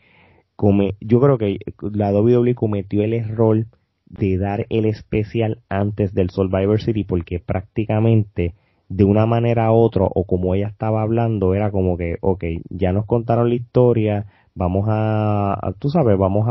come, yo creo que la WWE cometió el error de dar el especial antes del Survivor City porque prácticamente de una manera u otra o como ella estaba hablando era como que ok ya nos contaron la historia vamos a, tú sabes vamos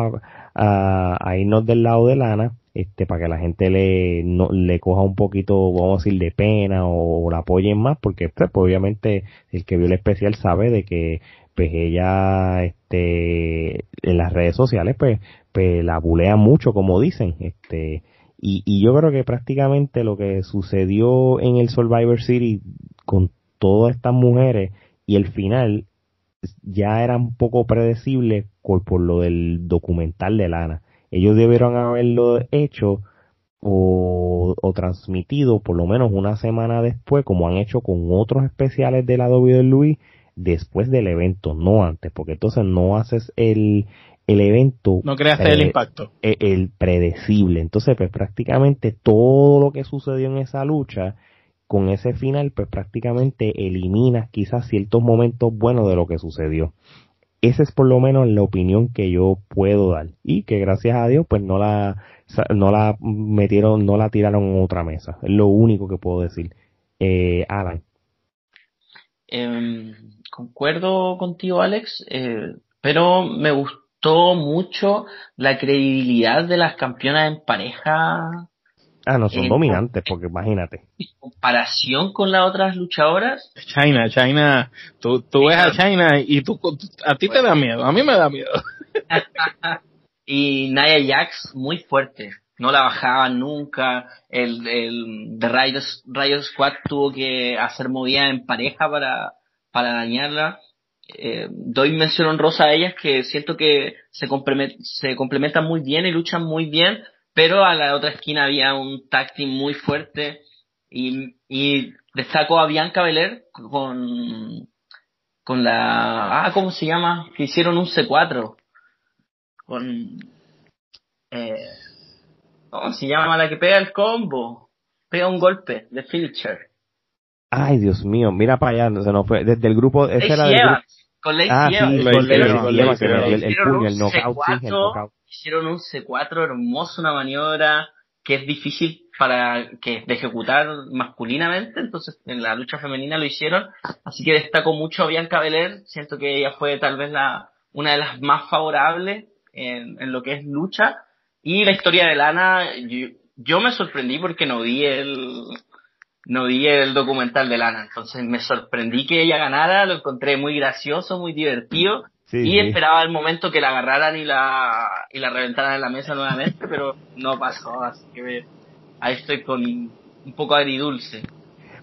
a, irnos del lado de Lana este para que la gente le no, le coja un poquito vamos a decir de pena o, la apoyen más porque pues, obviamente el que vio el especial sabe de que pues ella este en las redes sociales pues pues la bulea mucho como dicen este y, y yo creo que prácticamente lo que sucedió en el Survivor City con todas estas mujeres y el final ya era un poco predecible por, por lo del documental de Lana ellos debieron haberlo hecho o, o, transmitido por lo menos una semana después, como han hecho con otros especiales de la WWE, después del evento, no antes, porque entonces no haces el, el evento. No creas el impacto. El, el, predecible. Entonces, pues prácticamente todo lo que sucedió en esa lucha, con ese final, pues prácticamente eliminas quizás ciertos momentos buenos de lo que sucedió. Esa es por lo menos la opinión que yo puedo dar. Y que gracias a Dios, pues no la, no la metieron, no la tiraron en otra mesa. Es lo único que puedo decir. Eh, Alan. Em, concuerdo contigo, Alex, eh, pero me gustó mucho la credibilidad de las campeonas en pareja. Ah, no son eh, dominantes, porque imagínate. En comparación con las otras luchadoras. China, China, tú, tú ves a China y tú, a ti te da miedo, a mí me da miedo. y Naya Jax muy fuerte no la bajaban nunca. El, el de Rayo, Squad tuvo que hacer movida en pareja para, para dañarla. Eh, doy mención honrosa a ellas que siento que se, se complementan muy bien y luchan muy bien, pero a la otra esquina había un tag muy fuerte y, y destaco a Bianca Belair con, con la, ah, ¿cómo se llama? Que hicieron un C4 con, eh, ¿Cómo se llama la que pega el combo? Pega un golpe de Filcher. Ay, Dios mío, mira para allá, se nos fue. Desde el grupo, ese era del grupo. Con Lacey ah. Sí, con el, puño, knockout. Hicieron un C4 hermoso, una maniobra que es difícil para que de ejecutar masculinamente, entonces en la lucha femenina lo hicieron, así que destaco mucho a Bianca Belair, siento que ella fue tal vez la una de las más favorables en, en lo que es lucha, y la historia de Lana, yo, me sorprendí porque no vi el no vi el documental de Lana, entonces me sorprendí que ella ganara, lo encontré muy gracioso, muy divertido y esperaba el momento que la agarraran y la y la reventaran en la mesa nuevamente, pero no pasó, así que ahí estoy con un poco agridulce.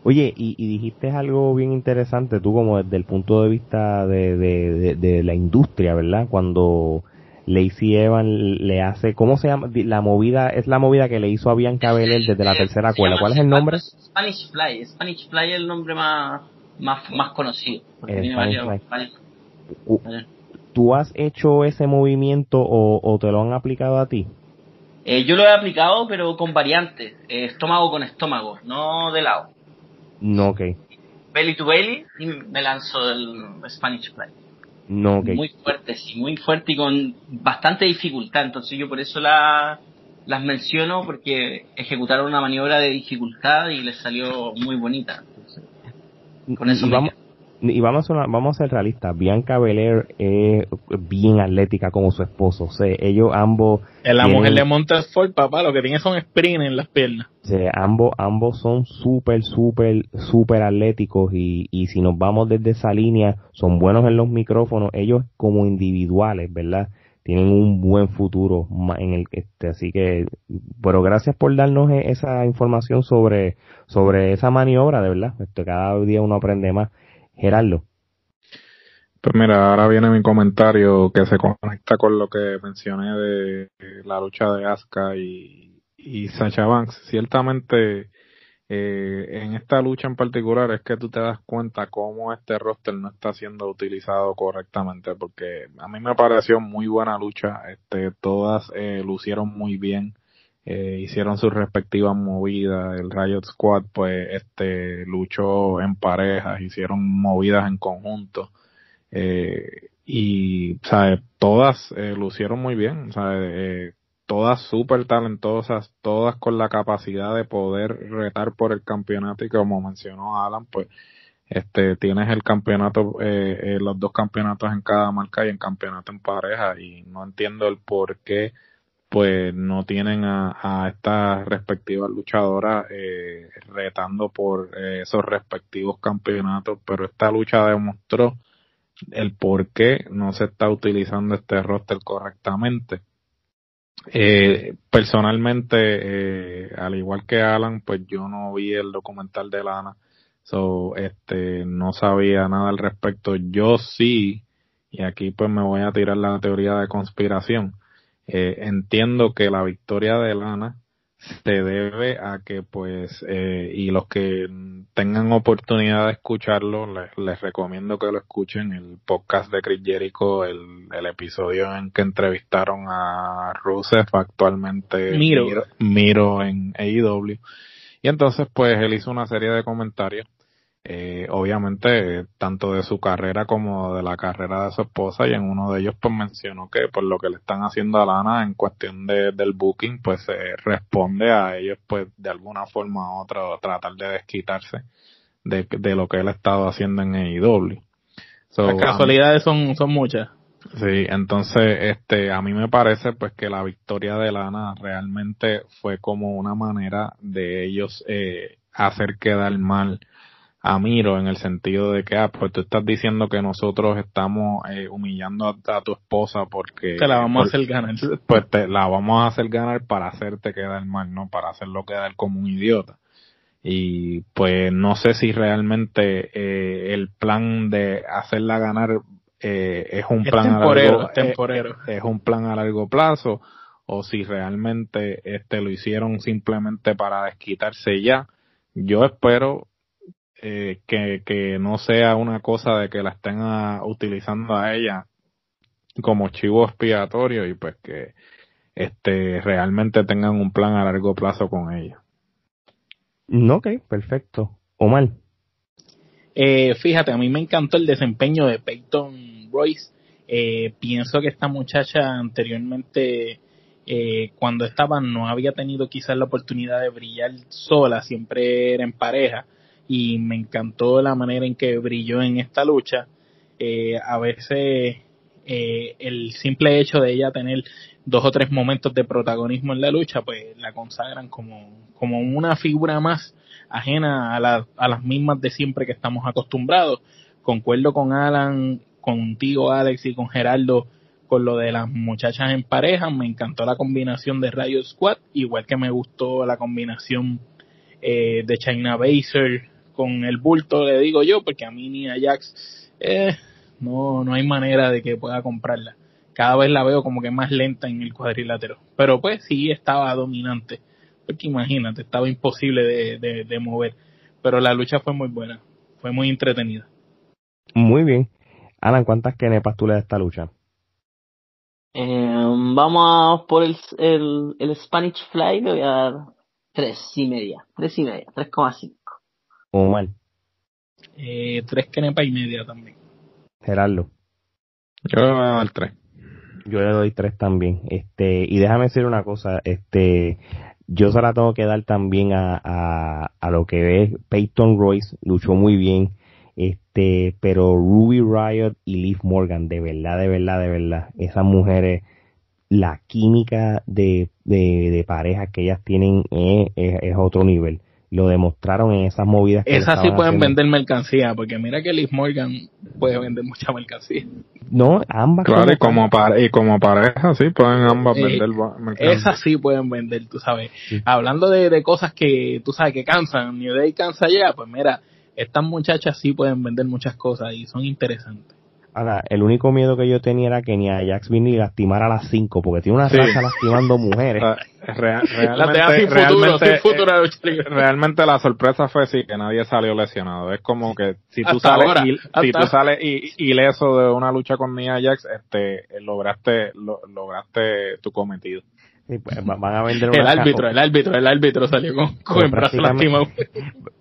Oye, y, y, dijiste algo bien interesante, tú como desde el punto de vista de, de, de la industria, ¿verdad? Cuando Lacey Evan le hace, ¿cómo se llama? La movida, es la movida que le hizo a Bianca Belair desde la tercera cuela. ¿Cuál es el nombre? Spanish Fly. Spanish Fly es el nombre más, más, más conocido. ¿Tú has hecho ese movimiento o, o te lo han aplicado a ti? Eh, yo lo he aplicado, pero con variantes. Eh, estómago con estómago, no de lado. No, ok. Belly to belly y me lanzo el Spanish Fly. No, Muy fuerte, sí, muy fuerte y con bastante dificultad. Entonces yo por eso la, las menciono porque ejecutaron una maniobra de dificultad y les salió muy bonita. con eso vamos, y vamos a, vamos a ser realistas, Bianca Belair es bien atlética como su esposo, o sea, ellos ambos... La mujer de Montesfort, papá, lo que tiene son sprint en las piernas. ambos, ambos son súper, súper, súper atléticos y, y si nos vamos desde esa línea, son buenos en los micrófonos, ellos como individuales, ¿verdad? Tienen un buen futuro en el este, así que, pero gracias por darnos e, esa información sobre, sobre esa maniobra, de verdad, este, cada día uno aprende más. Gerardo. Pues mira, ahora viene mi comentario que se conecta con lo que mencioné de la lucha de Asuka y, y Sacha Banks. Ciertamente, eh, en esta lucha en particular es que tú te das cuenta cómo este roster no está siendo utilizado correctamente, porque a mí me pareció muy buena lucha, este, todas eh, lucieron muy bien eh, hicieron sus respectivas movidas. El Riot Squad, pues, este, luchó en parejas, hicieron movidas en conjunto. Eh, y, ¿sabes? Todas eh, lucieron muy bien, ¿sabes? Eh, todas súper talentosas, todas con la capacidad de poder retar por el campeonato y como mencionó Alan, pues, este, tienes el campeonato, eh, los dos campeonatos en cada marca y en campeonato en pareja y no entiendo el por qué pues no tienen a, a estas respectivas luchadoras eh, retando por eh, esos respectivos campeonatos, pero esta lucha demostró el por qué no se está utilizando este roster correctamente. Eh, personalmente, eh, al igual que Alan, pues yo no vi el documental de Lana, so, este, no sabía nada al respecto. Yo sí, y aquí pues me voy a tirar la teoría de conspiración eh, entiendo que la victoria de Lana se debe a que pues eh, y los que tengan oportunidad de escucharlo les, recomiendo que lo escuchen el podcast de Chris Jericho el, el episodio en que entrevistaron a Rusev actualmente Miro. Miro en AEW y entonces pues él hizo una serie de comentarios eh, obviamente tanto de su carrera como de la carrera de su esposa y en uno de ellos pues mencionó que por lo que le están haciendo a Lana en cuestión de, del booking pues responde a ellos pues de alguna forma u otra tratar de desquitarse de, de lo que él ha estado haciendo en AEW. Las casualidades son, son muchas. Sí, entonces, este, a mí me parece pues que la victoria de Lana realmente fue como una manera de ellos eh, hacer quedar mal a Miro en el sentido de que, ah, pues tú estás diciendo que nosotros estamos eh, humillando a, tu esposa porque... Te la vamos a hacer ganar. Pues te la vamos a hacer ganar para hacerte quedar mal, ¿no? Para hacerlo quedar como un idiota. Y pues no sé si realmente eh, el plan de hacerla ganar eh, es un plan a largo, temporero. es un plan a largo plazo o si realmente este lo hicieron simplemente para desquitarse ya. Yo espero eh, que, que no sea una cosa de que la estén utilizando a ella como chivo expiatorio y pues que este realmente tengan un plan a largo plazo con ella. Ok, perfecto. Omar. Eh, fíjate, a mí me encantó el desempeño de Peyton Royce. Eh, pienso que esta muchacha anteriormente, eh, cuando estaba, no había tenido quizás la oportunidad de brillar sola, siempre era en pareja y me encantó la manera en que brilló en esta lucha. Eh, a veces eh, el simple hecho de ella tener dos o tres momentos de protagonismo en la lucha, pues la consagran como, como una figura más ajena a, a las mismas de siempre que estamos acostumbrados. Concuerdo con Alan, contigo Alex y con Geraldo con lo de las muchachas en pareja. Me encantó la combinación de Rayo Squad, igual que me gustó la combinación eh, de China Baser con el bulto, le digo yo, porque a mí ni a Jax eh, no, no hay manera de que pueda comprarla. Cada vez la veo como que más lenta en el cuadrilátero. Pero pues sí estaba dominante. Porque imagínate, estaba imposible de, de, mover. Pero la lucha fue muy buena. Fue muy entretenida. Muy bien. Alan, ¿cuántas kenepas tú le das a esta lucha? Eh, vamos por el, el, el Spanish Fly, le voy a dar tres y media. Tres y media, 3,5 o mal? Eh, tres kenepas y media también. Gerardo. Yo le voy a dar tres. Yo le doy tres también. Este, y déjame decir una cosa, este, yo se la tengo que dar también a, a, a lo que es Peyton Royce, luchó muy bien, este, pero Ruby Riot y Liv Morgan, de verdad, de verdad, de verdad, esas mujeres, la química de, de, de pareja que ellas tienen es, es otro nivel lo demostraron en esas movidas. esas sí pueden vender mercancía, porque mira que Liz Morgan puede vender mucha mercancía. No, ambas. Claro, y como, y como pareja, sí, pueden ambas eh, vender mercancía. Esas sí pueden vender, tú sabes. Hablando de, de, cosas que tú sabes que cansan, New Day cansa ya, pues mira, estas muchachas sí pueden vender muchas cosas y son interesantes. Ahora, el único miedo que yo tenía era que ni a Jax Vinny lastimara a las 5, porque tiene una raza lastimando mujeres. realmente, la sorpresa fue sí que nadie salió lesionado. Es como que si tú sales, si tú sales ileso de una lucha con Nia Jax, este, lograste, lograste tu cometido. Pues, van a vender el árbitro, el árbitro, el árbitro salió con, con el brazo lastimado.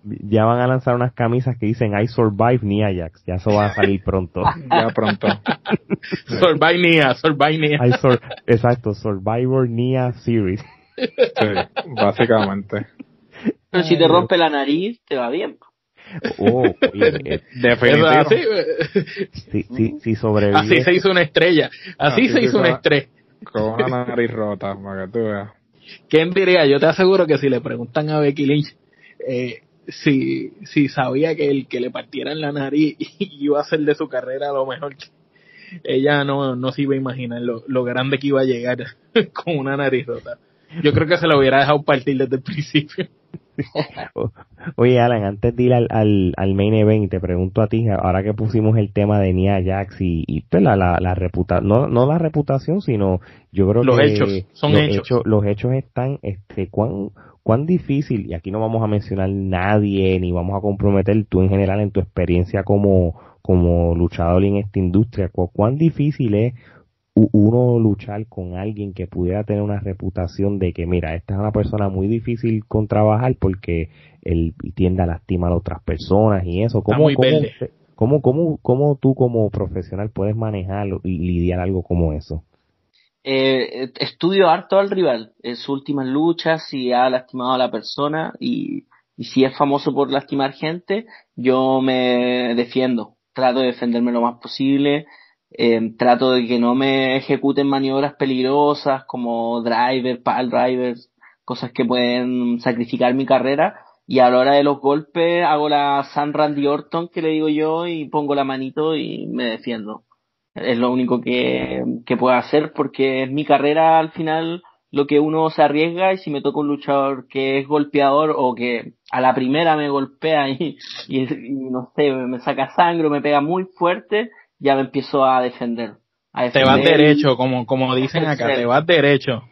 Ya van a lanzar unas camisas que dicen I survive Nia Jax. Ya eso va a salir pronto. ya pronto. survive Nia, survive Nia. exacto, Survivor Nia Series. sí, básicamente. Pero si te rompe la nariz, te va bien. Oh, oye, sí, sí, sí, sobrevive. Así se hizo una estrella. Así, se hizo una estrella. Con una nariz rota, para que tú veas. ¿Quién diría? Yo te aseguro que si le preguntan a Becky Lynch eh, si, si sabía que el que le partieran la nariz iba a ser de su carrera lo mejor, ella no, no se iba a imaginar lo, lo grande que iba a llegar con una nariz rota. Yo creo que se lo hubiera dejado partir desde el principio. Oye, Alan, antes de ir al, al, al, main event, te pregunto a ti, ahora que pusimos el tema de Nia Jax y, y pues, la, la, la reputación, no, no la reputación, sino yo creo los que hechos, son los hechos. Los hechos están, este, cuán, cuán difícil, y aquí no vamos a mencionar nadie, ni vamos a comprometer tú en general en tu experiencia como, como luchador en esta industria, cuán difícil es uno luchar con alguien que pudiera tener una reputación de que, mira, esta es una persona muy difícil con trabajar porque él tiende a lastimar a otras personas y eso. ¿Cómo, cómo, cómo, cómo, tú como profesional puedes manejar y lidiar algo como eso? Eh, estudio harto al rival en sus últimas luchas, si ha lastimado a la persona y y si es famoso por lastimar gente, yo me defiendo, trato de defenderme lo más posible, eh, trato de que no me ejecuten maniobras peligrosas como driver, pal drivers, cosas que pueden sacrificar mi carrera, y a la hora de los golpes hago la San Randy Orton que le digo yo y pongo la manito y me defiendo. Es lo único que, que puedo hacer porque es mi carrera al final lo que uno se arriesga y si me toca un luchador que es golpeador o que a la primera me golpea y, y, no sé, me saca sangre me pega muy fuerte, ya me empiezo a defender. A te vas derecho, como, como dicen acá, te vas derecho.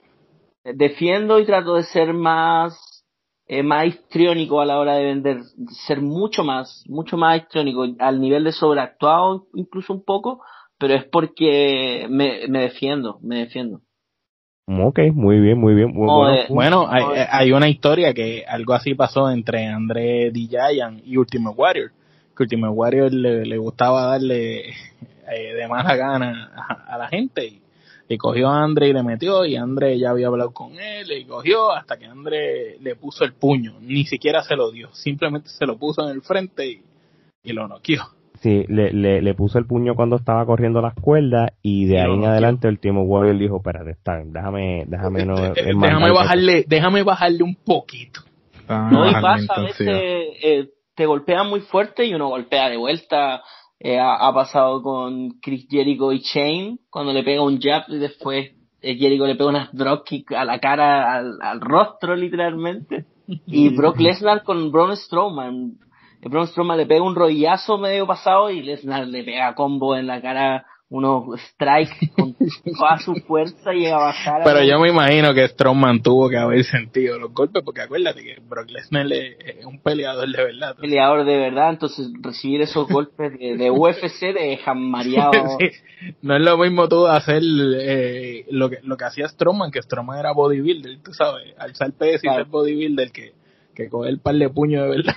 Defiendo y trato de ser más, eh, más histriónico a la hora de vender, ser mucho más, mucho más histriónico, al nivel de sobreactuado incluso un poco, pero es porque me, me defiendo, me defiendo. Ok, muy bien, muy bien. bueno, hay, una historia que algo así pasó entre André Giant y Ultimate Warrior. Que Ultimate Warrior le, gustaba darle eh, de mala gana a, la gente. Y, cogió a André y le metió. Y André ya había hablado con él. Y cogió hasta que André le puso el puño. Ni siquiera se lo dio. Simplemente se lo puso en el frente y, y lo noqueó. Sí, le, le, le, puso el puño cuando estaba corriendo las cuerdas y de ahí en adelante el Timo Warrior dijo, espérate, está, déjame, déjame no... déjame bajarle, déjame bajarle un poquito. Ah, no, y pasa, a veces eh, te golpea muy fuerte y uno golpea de vuelta. Eh, ha, pasado con Chris Jericho y Shane, cuando le pega un jab y después eh, Jericho le pega unas dropkick a la cara, al, al rostro literalmente. Y Brock Lesnar con Braun Strowman Braun Strowman le pega un rollazo medio pasado y Lesnar le pega combo en la cara unos strikes con toda su fuerza y a bajar. Pero yo me imagino que Strowman tuvo que haber sentido los golpes, porque acuérdate que Brock Lesnar es un peleador de verdad. Peleador de verdad, entonces recibir esos golpes de, UFC de dejan mareado. No es lo mismo tú hacer eh, lo, que, lo que hacía Strowman, que Strowman era bodybuilder, tú sabes, alzar peso y ser bodybuilder que, que coger el par de puños de verdad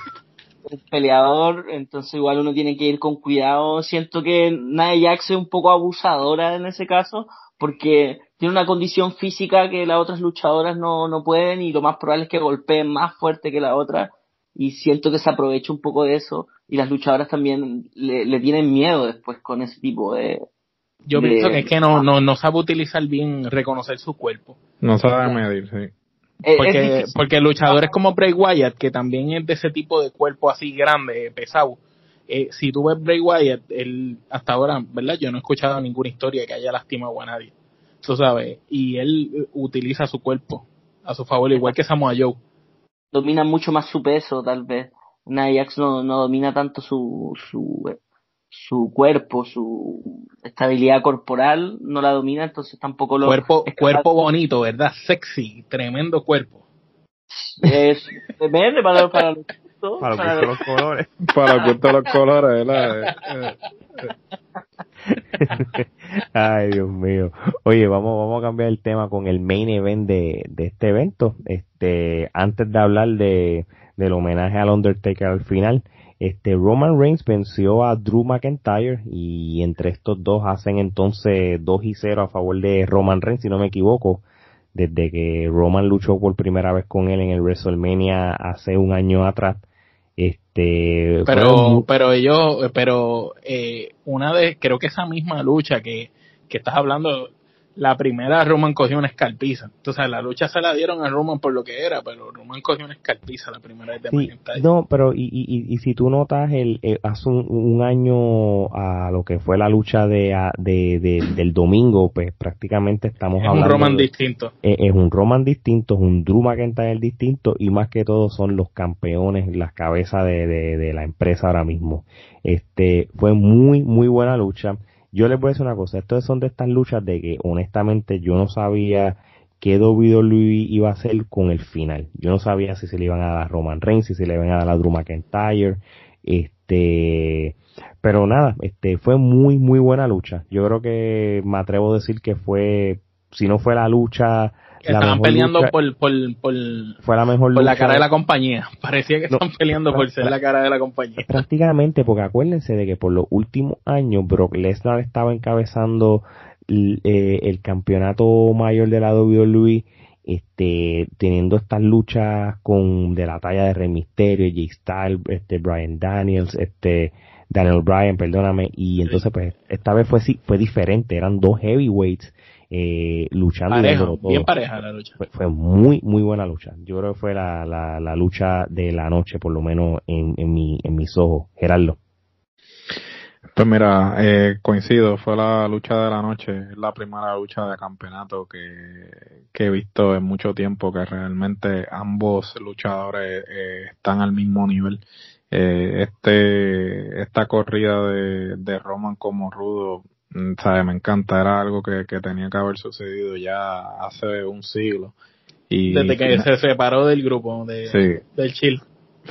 peleador, entonces igual uno tiene que ir con cuidado. Siento que Nia Jax es un poco abusadora en ese caso, porque tiene una condición física que las otras luchadoras no, no pueden y lo más probable es que golpeen más fuerte que la otra y siento que se aprovecha un poco de eso y las luchadoras también le, tienen miedo después con ese tipo de... Yo pienso que es que no, no, no sabe utilizar bien reconocer su cuerpo. No sabe medir, sí. Porque, porque luchadores como Bray Wyatt, que también es de ese tipo de cuerpo así grande, pesado, eh, si tú ves Bray Wyatt, él, hasta ahora, ¿verdad? Yo no he escuchado ninguna historia que haya lastimado a nadie. Tú sabes, y él utiliza su cuerpo a su favor, igual que Samoa Joe. Domina mucho más su peso, tal vez. Nia no, no domina tanto su, su, su cuerpo, su estabilidad corporal no la domina, entonces tampoco lo... Cuerpo, cuerpo bonito, ¿verdad? Sexy, tremendo cuerpo. Es, depende para, para los para, para los colores. Para los los colores, ¿verdad? Ay, Dios mío. Oye, vamos, vamos a cambiar el tema con el main event de, de este evento. Este, antes de hablar de, del homenaje al Undertaker al final, este Roman Reigns venció a Drew McIntyre y entre estos dos hacen entonces 2 y 0 a favor de Roman Reigns, si no me equivoco, desde que Roman luchó por primera vez con él en el WrestleMania hace un año atrás. Este, pero, pero ellos, pero eh, una de, creo que esa misma lucha que, que estás hablando, la primera Roman cogió una escalpiza. Entonces la lucha se la dieron a Roman por lo que era, pero Roman cogió una escalpiza la primera vez de sí, No, pero y, y, y, si tú notas el, hace un, año a lo que fue la lucha de, de, del domingo, pues prácticamente estamos hablando. Es un Roman distinto. Es, un Roman distinto, es un Drew McIntyre distinto y más que todo son los campeones, las cabezas de, de, de la empresa ahora mismo. Este fue muy muy buena lucha yo les voy a decir una cosa, estas son de estas luchas de que honestamente yo no sabía qué WWE iba a hacer con el final. Yo no sabía si se le iban a dar a Roman Reigns, si se le iban a dar a Drew McIntyre, este, pero nada, este, fue muy, muy buena lucha. Yo creo que me atrevo a decir que fue, si no fue la lucha estaban peleando por, por, por, fue la mejor por la cara de la compañía. Parecía que estaban peleando por ser la cara de la compañía. Prácticamente, porque acuérdense de que por los últimos años Brock Lesnar estaba encabezando el, eh, el campeonato mayor de la WWE este, teniendo estas luchas con, de la talla de Rey Mysterio, Jake Styles, este, Brian Daniels, este, Daniel Bryan, perdóname, y entonces pues esta vez fue fue diferente, eran dos heavyweights eh, luchando bien pareja la lucha. Fue, muy muy buena lucha. Yo creo que fue la, la, la lucha de la noche, por lo menos en, en, mi, en mis ojos. Gerardo. Pues mira, eh, coincido, fue la lucha de la noche, es la primera lucha de campeonato que, que he visto en mucho tiempo, que realmente ambos luchadores eh, están al mismo nivel. Eh, este, esta corrida de, de Roman como rudo, sabe, me encanta, era algo que, que tenía que haber sucedido ya hace un siglo. Y, Desde que se separó del grupo de, del Chill.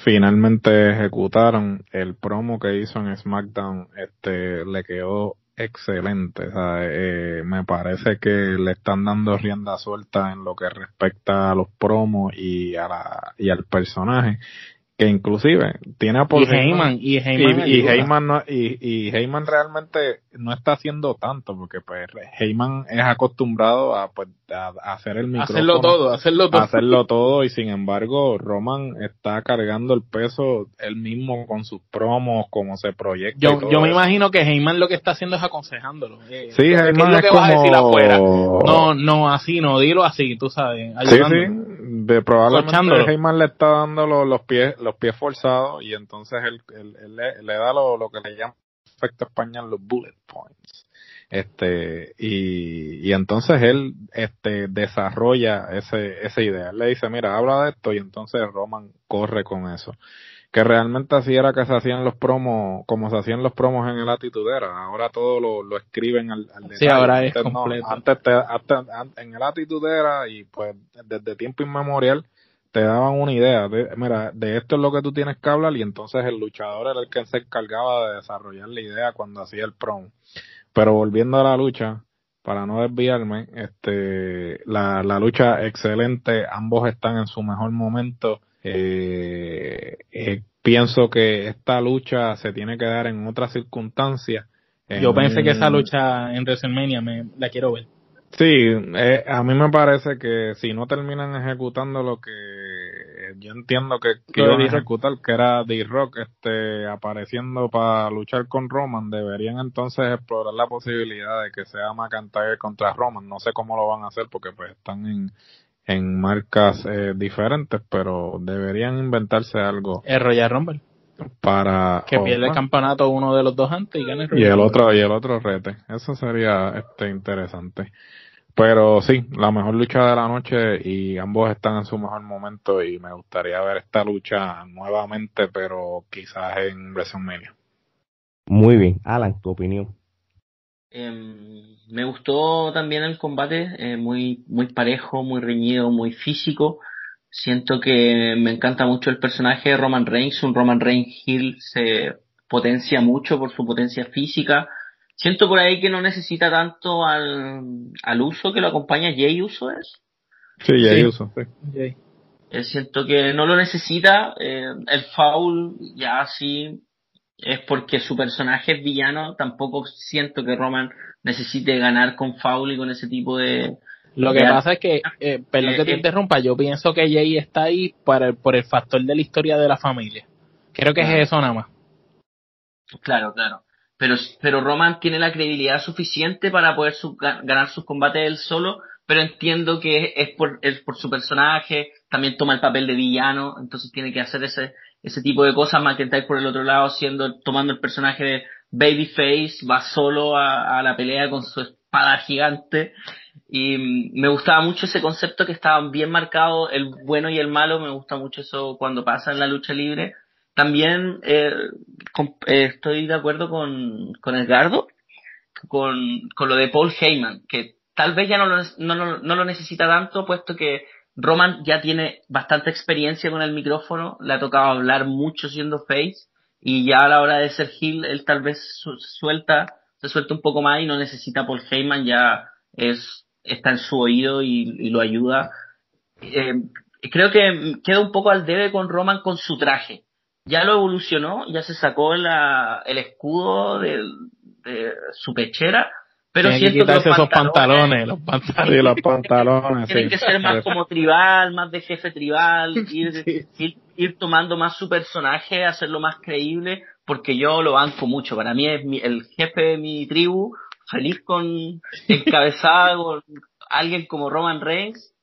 Finalmente ejecutaron el promo que hizo en SmackDown. Este le quedó excelente eh, me parece que le están dando rienda suelta en lo que respecta a los promos y a la y al personaje que inclusive tiene a Paul Heyman, y Heyman y, Heyman no, y, y, Heyman realmente no está haciendo tanto porque pues Heyman es acostumbrado a pues a, hacer el micrófono hacerlo todo hacerlo todo. hacerlo todo y sin embargo Roman está cargando el peso él mismo con sus promos como se proyecta yo, yo me imagino que Heyman lo que está haciendo es aconsejándolo. Eh, sí Heyman es, lo que a decir afuera no no así no dilo así tú sabes sí sí de probablemente Heyman le está dando los, pies los pies forzados y entonces él, le, da lo, lo, que le llaman efecto español los bullet points este y, y entonces él este desarrolla ese esa idea él le dice mira habla de esto y entonces Roman corre con eso que realmente así era que se hacían los promos, como se hacían los promos en el Atitudera. Ahora todo lo, lo escriben al, al detalle. Sí, ahora es completo. antes, en el Atitudera y pues desde tiempo inmemorial te daban una idea de, mira, de esto es lo que tú tienes que hablar y entonces el luchador era el que se encargaba de desarrollar la idea cuando hacía el promo. Pero volviendo a la lucha, para no desviarme, este, la, la lucha excelente, ambos están en su mejor momento eh, eh, pienso que esta lucha se tiene que dar en otras circunstancias. Yo pensé que esa lucha en WrestleMania me la quiero ver. Sí, eh, a mí me parece que si no terminan ejecutando lo que yo entiendo que, que iban a ejecutar, que era D-Rock este, apareciendo para luchar con Roman, deberían entonces explorar la posibilidad de que sea McIntyre contra Roman. No sé cómo lo van a hacer porque pues están en, en marcas eh, diferentes, pero deberían inventarse algo. El Royal Rumble. Para que pierde el campeonato uno de los dos antes y gane el Royal Y el otro y el otro rete. Eso sería este interesante. Pero sí, la mejor lucha de la noche y ambos están en su mejor momento y me gustaría ver esta lucha nuevamente, pero quizás en WrestleMania. Muy bien, Alan, tu opinión. Em, me gustó también el combate, eh, muy, muy parejo, muy reñido, muy físico. Siento que me encanta mucho el personaje de Roman Reigns. Un Roman Reigns Hill se potencia mucho por su potencia física. Siento por ahí que no necesita tanto al, al uso que lo acompaña. Jay Uso es. Sí, Jay Uso, sí. Eh, siento que no lo necesita. Eh, el foul ya sí es porque su personaje es villano, tampoco siento que Roman necesite ganar con Foul y con ese tipo de... Lo que pasa es que, eh, perdón que te eh, interrumpa, yo pienso que Jay está ahí para por el factor de la historia de la familia. Creo que es eso nada más. Claro, claro. Pero, pero Roman tiene la credibilidad suficiente para poder ganar sus combates él solo, pero entiendo que es por, es por su personaje, también toma el papel de villano, entonces tiene que hacer ese, ese tipo de cosas. McIntyre por el otro lado, siendo, tomando el personaje de Babyface, va solo a, la pelea con su espada gigante. Y me gustaba mucho ese concepto que estaba bien marcado, el bueno y el malo, me gusta mucho eso cuando pasa en la lucha libre. También eh, eh, estoy de acuerdo con, con Edgardo, con, con lo de Paul Heyman, que tal vez ya no lo, no, no lo necesita tanto, puesto que Roman ya tiene bastante experiencia con el micrófono, le ha tocado hablar mucho siendo face y ya a la hora de ser heel él tal vez suelta, se suelta un poco más y no necesita Paul Heyman, ya es, está en su oído y, lo ayuda. Eh, creo que queda un poco al debe con Roman con su traje. Ya lo evolucionó, ya se sacó el escudo de, de su pechera, Pero Tiene siento que, quitarse esos pantalones, los pantalones, los pantalones. Tienen que ser más como tribal, más de jefe tribal, ir, ir, tomando más su personaje, hacerlo más creíble, porque yo lo banco mucho. Para mí es el jefe de mi tribu, feliz con encabezado con alguien como Roman Reigns.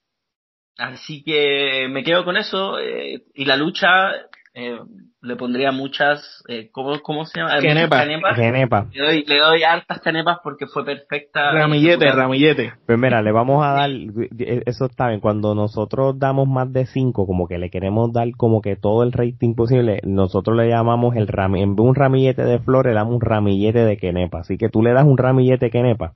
Así que me quedo con eso. Eh, y la lucha, eh, le pondría muchas, eh, ¿cómo, ¿cómo se llama? Canepas. Le, doy, le doy hartas canepas porque fue perfecta. Ramillete, ramillete. Pues mira, le vamos a dar, eso está bien, cuando nosotros damos más de cinco, como que le queremos dar como que todo el rating posible, nosotros le llamamos el ram, en vez de un ramillete de flores, le damos un ramillete de quenepa. Así que tú le das un ramillete de quenepa.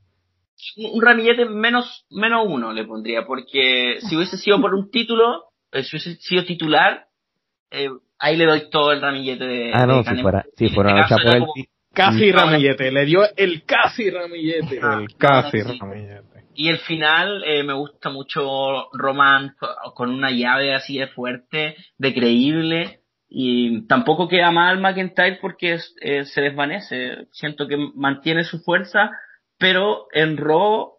Un ramillete menos, menos uno le pondría, porque si hubiese sido por un título, eh, si hubiese sido titular, eh, ahí le doy todo el ramillete de. Ah, no, si fuera, si fuera una lucha por el. Casi ramillete, le dio el casi ramillete. Ah, el casi ramillete. Y el final eh, me gusta mucho Roman con una llave así de fuerte, de creíble. Y tampoco queda mal McIntyre porque eh, se desvanece. Siento que mantiene su fuerza, pero en Raw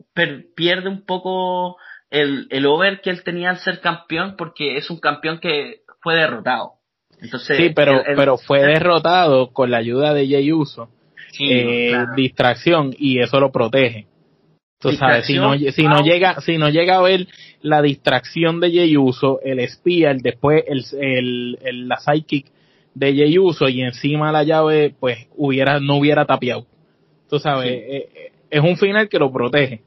pierde un poco el, el over que él tenía al ser campeón porque es un campeón que fue derrotado. Entonces, sí, pero, pero fue derrotado con la ayuda de Jey Uso. eh, Distracción, y eso lo protege. Tú sabes, si no, si no llega, si no llega a ver la distracción de Jey Uso, el espía, el después el, el, el, la sidekick de Jey Uso y encima la llave, pues hubiera, no hubiera tapiado. Tú sabes, eh, eh, es un final que lo protege.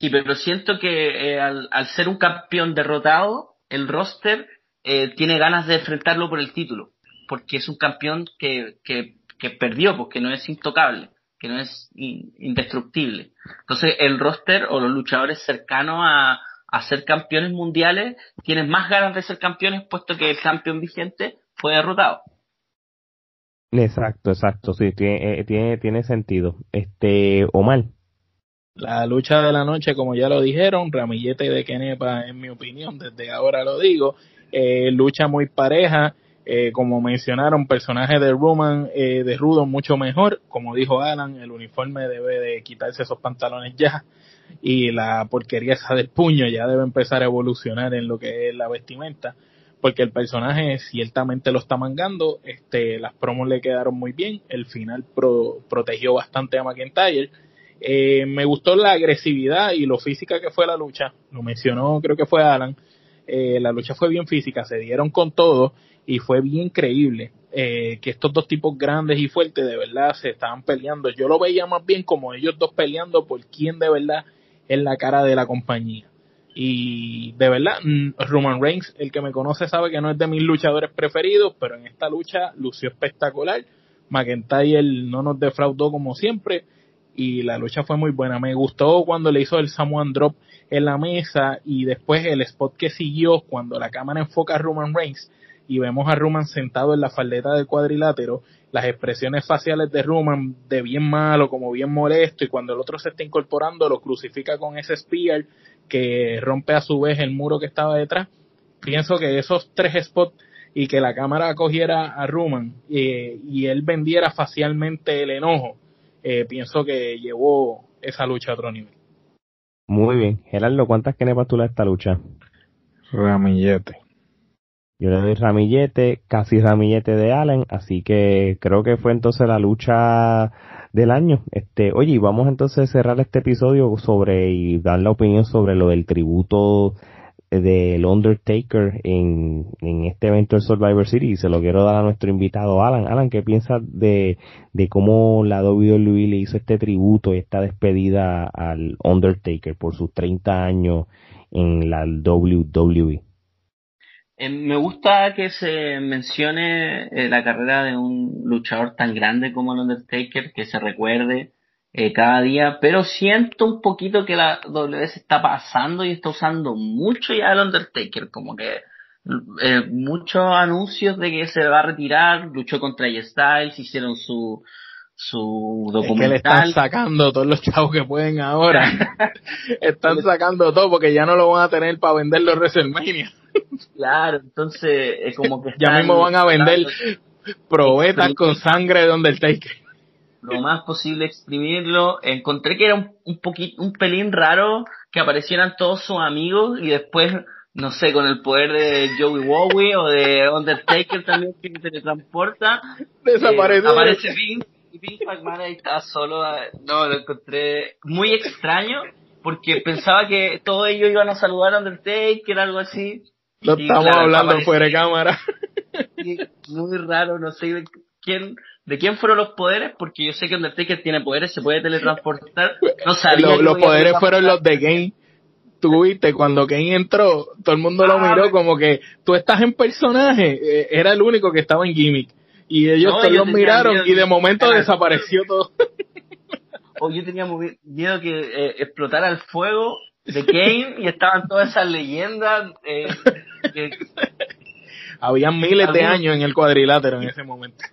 Sí, pero siento que eh, al, al ser un campeón derrotado, el roster eh, tiene ganas de enfrentarlo por el título, porque es un campeón que, que, que perdió, porque no es intocable, que no es indestructible. Entonces el roster o los luchadores cercanos a, a ser campeones mundiales tienen más ganas de ser campeones puesto que el campeón vigente fue derrotado. Exacto, exacto, sí, tiene, eh, tiene, tiene sentido. Este, Omar. La lucha de la noche, como ya lo dijeron, Ramillete de Kenepa, en mi opinión, desde ahora lo digo, eh, lucha muy pareja, eh, como mencionaron, personaje de Roman, eh, de Rudo mucho mejor, como dijo Alan, el uniforme debe de quitarse esos pantalones ya y la porquería esa del puño ya debe empezar a evolucionar en lo que es la vestimenta porque el personaje ciertamente lo está mangando, este, las promos le quedaron muy bien, el final protegió bastante a McIntyre, eh, me gustó la agresividad y lo física que fue la lucha, lo mencionó creo que fue Alan, eh, la lucha fue bien física, se dieron con todo y fue bien creíble eh, que estos dos tipos grandes y fuertes de verdad se estaban peleando. Yo lo veía más bien como ellos dos peleando por quién de verdad es la cara de la compañía. Y de verdad, mm, Roman Reigns, el que me conoce sabe que no es de mis luchadores preferidos, pero en esta lucha lució espectacular. McIntyre no nos defraudó como siempre y la lucha fue muy buena. Me gustó cuando le hizo el Samoan Drop en la mesa y después el spot que siguió cuando la cámara enfoca a Roman Reigns y vemos a Roman sentado en la faldeta del cuadrilátero, las expresiones faciales de Roman de bien malo como bien molesto y cuando el otro se está incorporando lo crucifica con ese spear que rompe a su vez el muro que estaba detrás. Pienso que esos tres spots y que la cámara cogiera a Roman eh, y él vendiera facialmente el enojo, eh, pienso que llevó esa lucha a otro nivel. Muy bien. Gerardo, ¿cuántas kenepas tú le das a esta lucha? Ramillete. Yo le doy ramillete, casi ramillete de Allen, así que creo que fue entonces la lucha del año. Este, oye, vamos entonces a cerrar este episodio sobre y dar la opinión sobre lo del tributo del Undertaker en, en este evento del Survivor Series se lo quiero dar a nuestro invitado Alan. Alan, ¿qué piensas de, de cómo la WWE le hizo este tributo y esta despedida al Undertaker por sus 30 años en la WWE? Eh, me gusta que se mencione eh, la carrera de un luchador tan grande como el Undertaker, que se recuerde eh, cada día, pero siento un poquito que la W se está pasando y está usando mucho ya el Undertaker, como que eh, muchos anuncios de que se va a retirar, luchó contra Styles, hicieron su su documental. Es que le están sacando todos los chavos que pueden ahora. están sacando todo porque ya no lo van a tener para vender los WrestleMania. claro, entonces es como que ya mismo van a vender probetas con sangre de Undertaker lo más posible exprimirlo. Encontré que era un, un poquito, un pelín raro que aparecieran todos sus amigos y después, no sé, con el poder de Joey Wowie o de Undertaker también que se teletransporta. Desaparece. Eh, aparece Vince y Vince McMahon ahí está solo. No, lo encontré muy extraño porque pensaba que todos ellos iban a saludar a Undertaker, algo así. Lo estamos hablando fuera de cámara. muy raro, no sé quién de quién fueron los poderes, porque yo sé que Undertaker tiene poderes, se puede teletransportar. No sabía. los poderes fueron los de Kane. Tú viste, cuando Kane entró, todo el mundo lo ah, miró como que tú estás en personaje. Eh, era el único que estaba en gimmick. Y ellos todos los miraron y de momento desapareció todo. o yo tenía miedo que eh, explotara el fuego de Kane y estaban todas esas leyendas. Eh, Habían miles de años en el cuadrilátero en ese momento.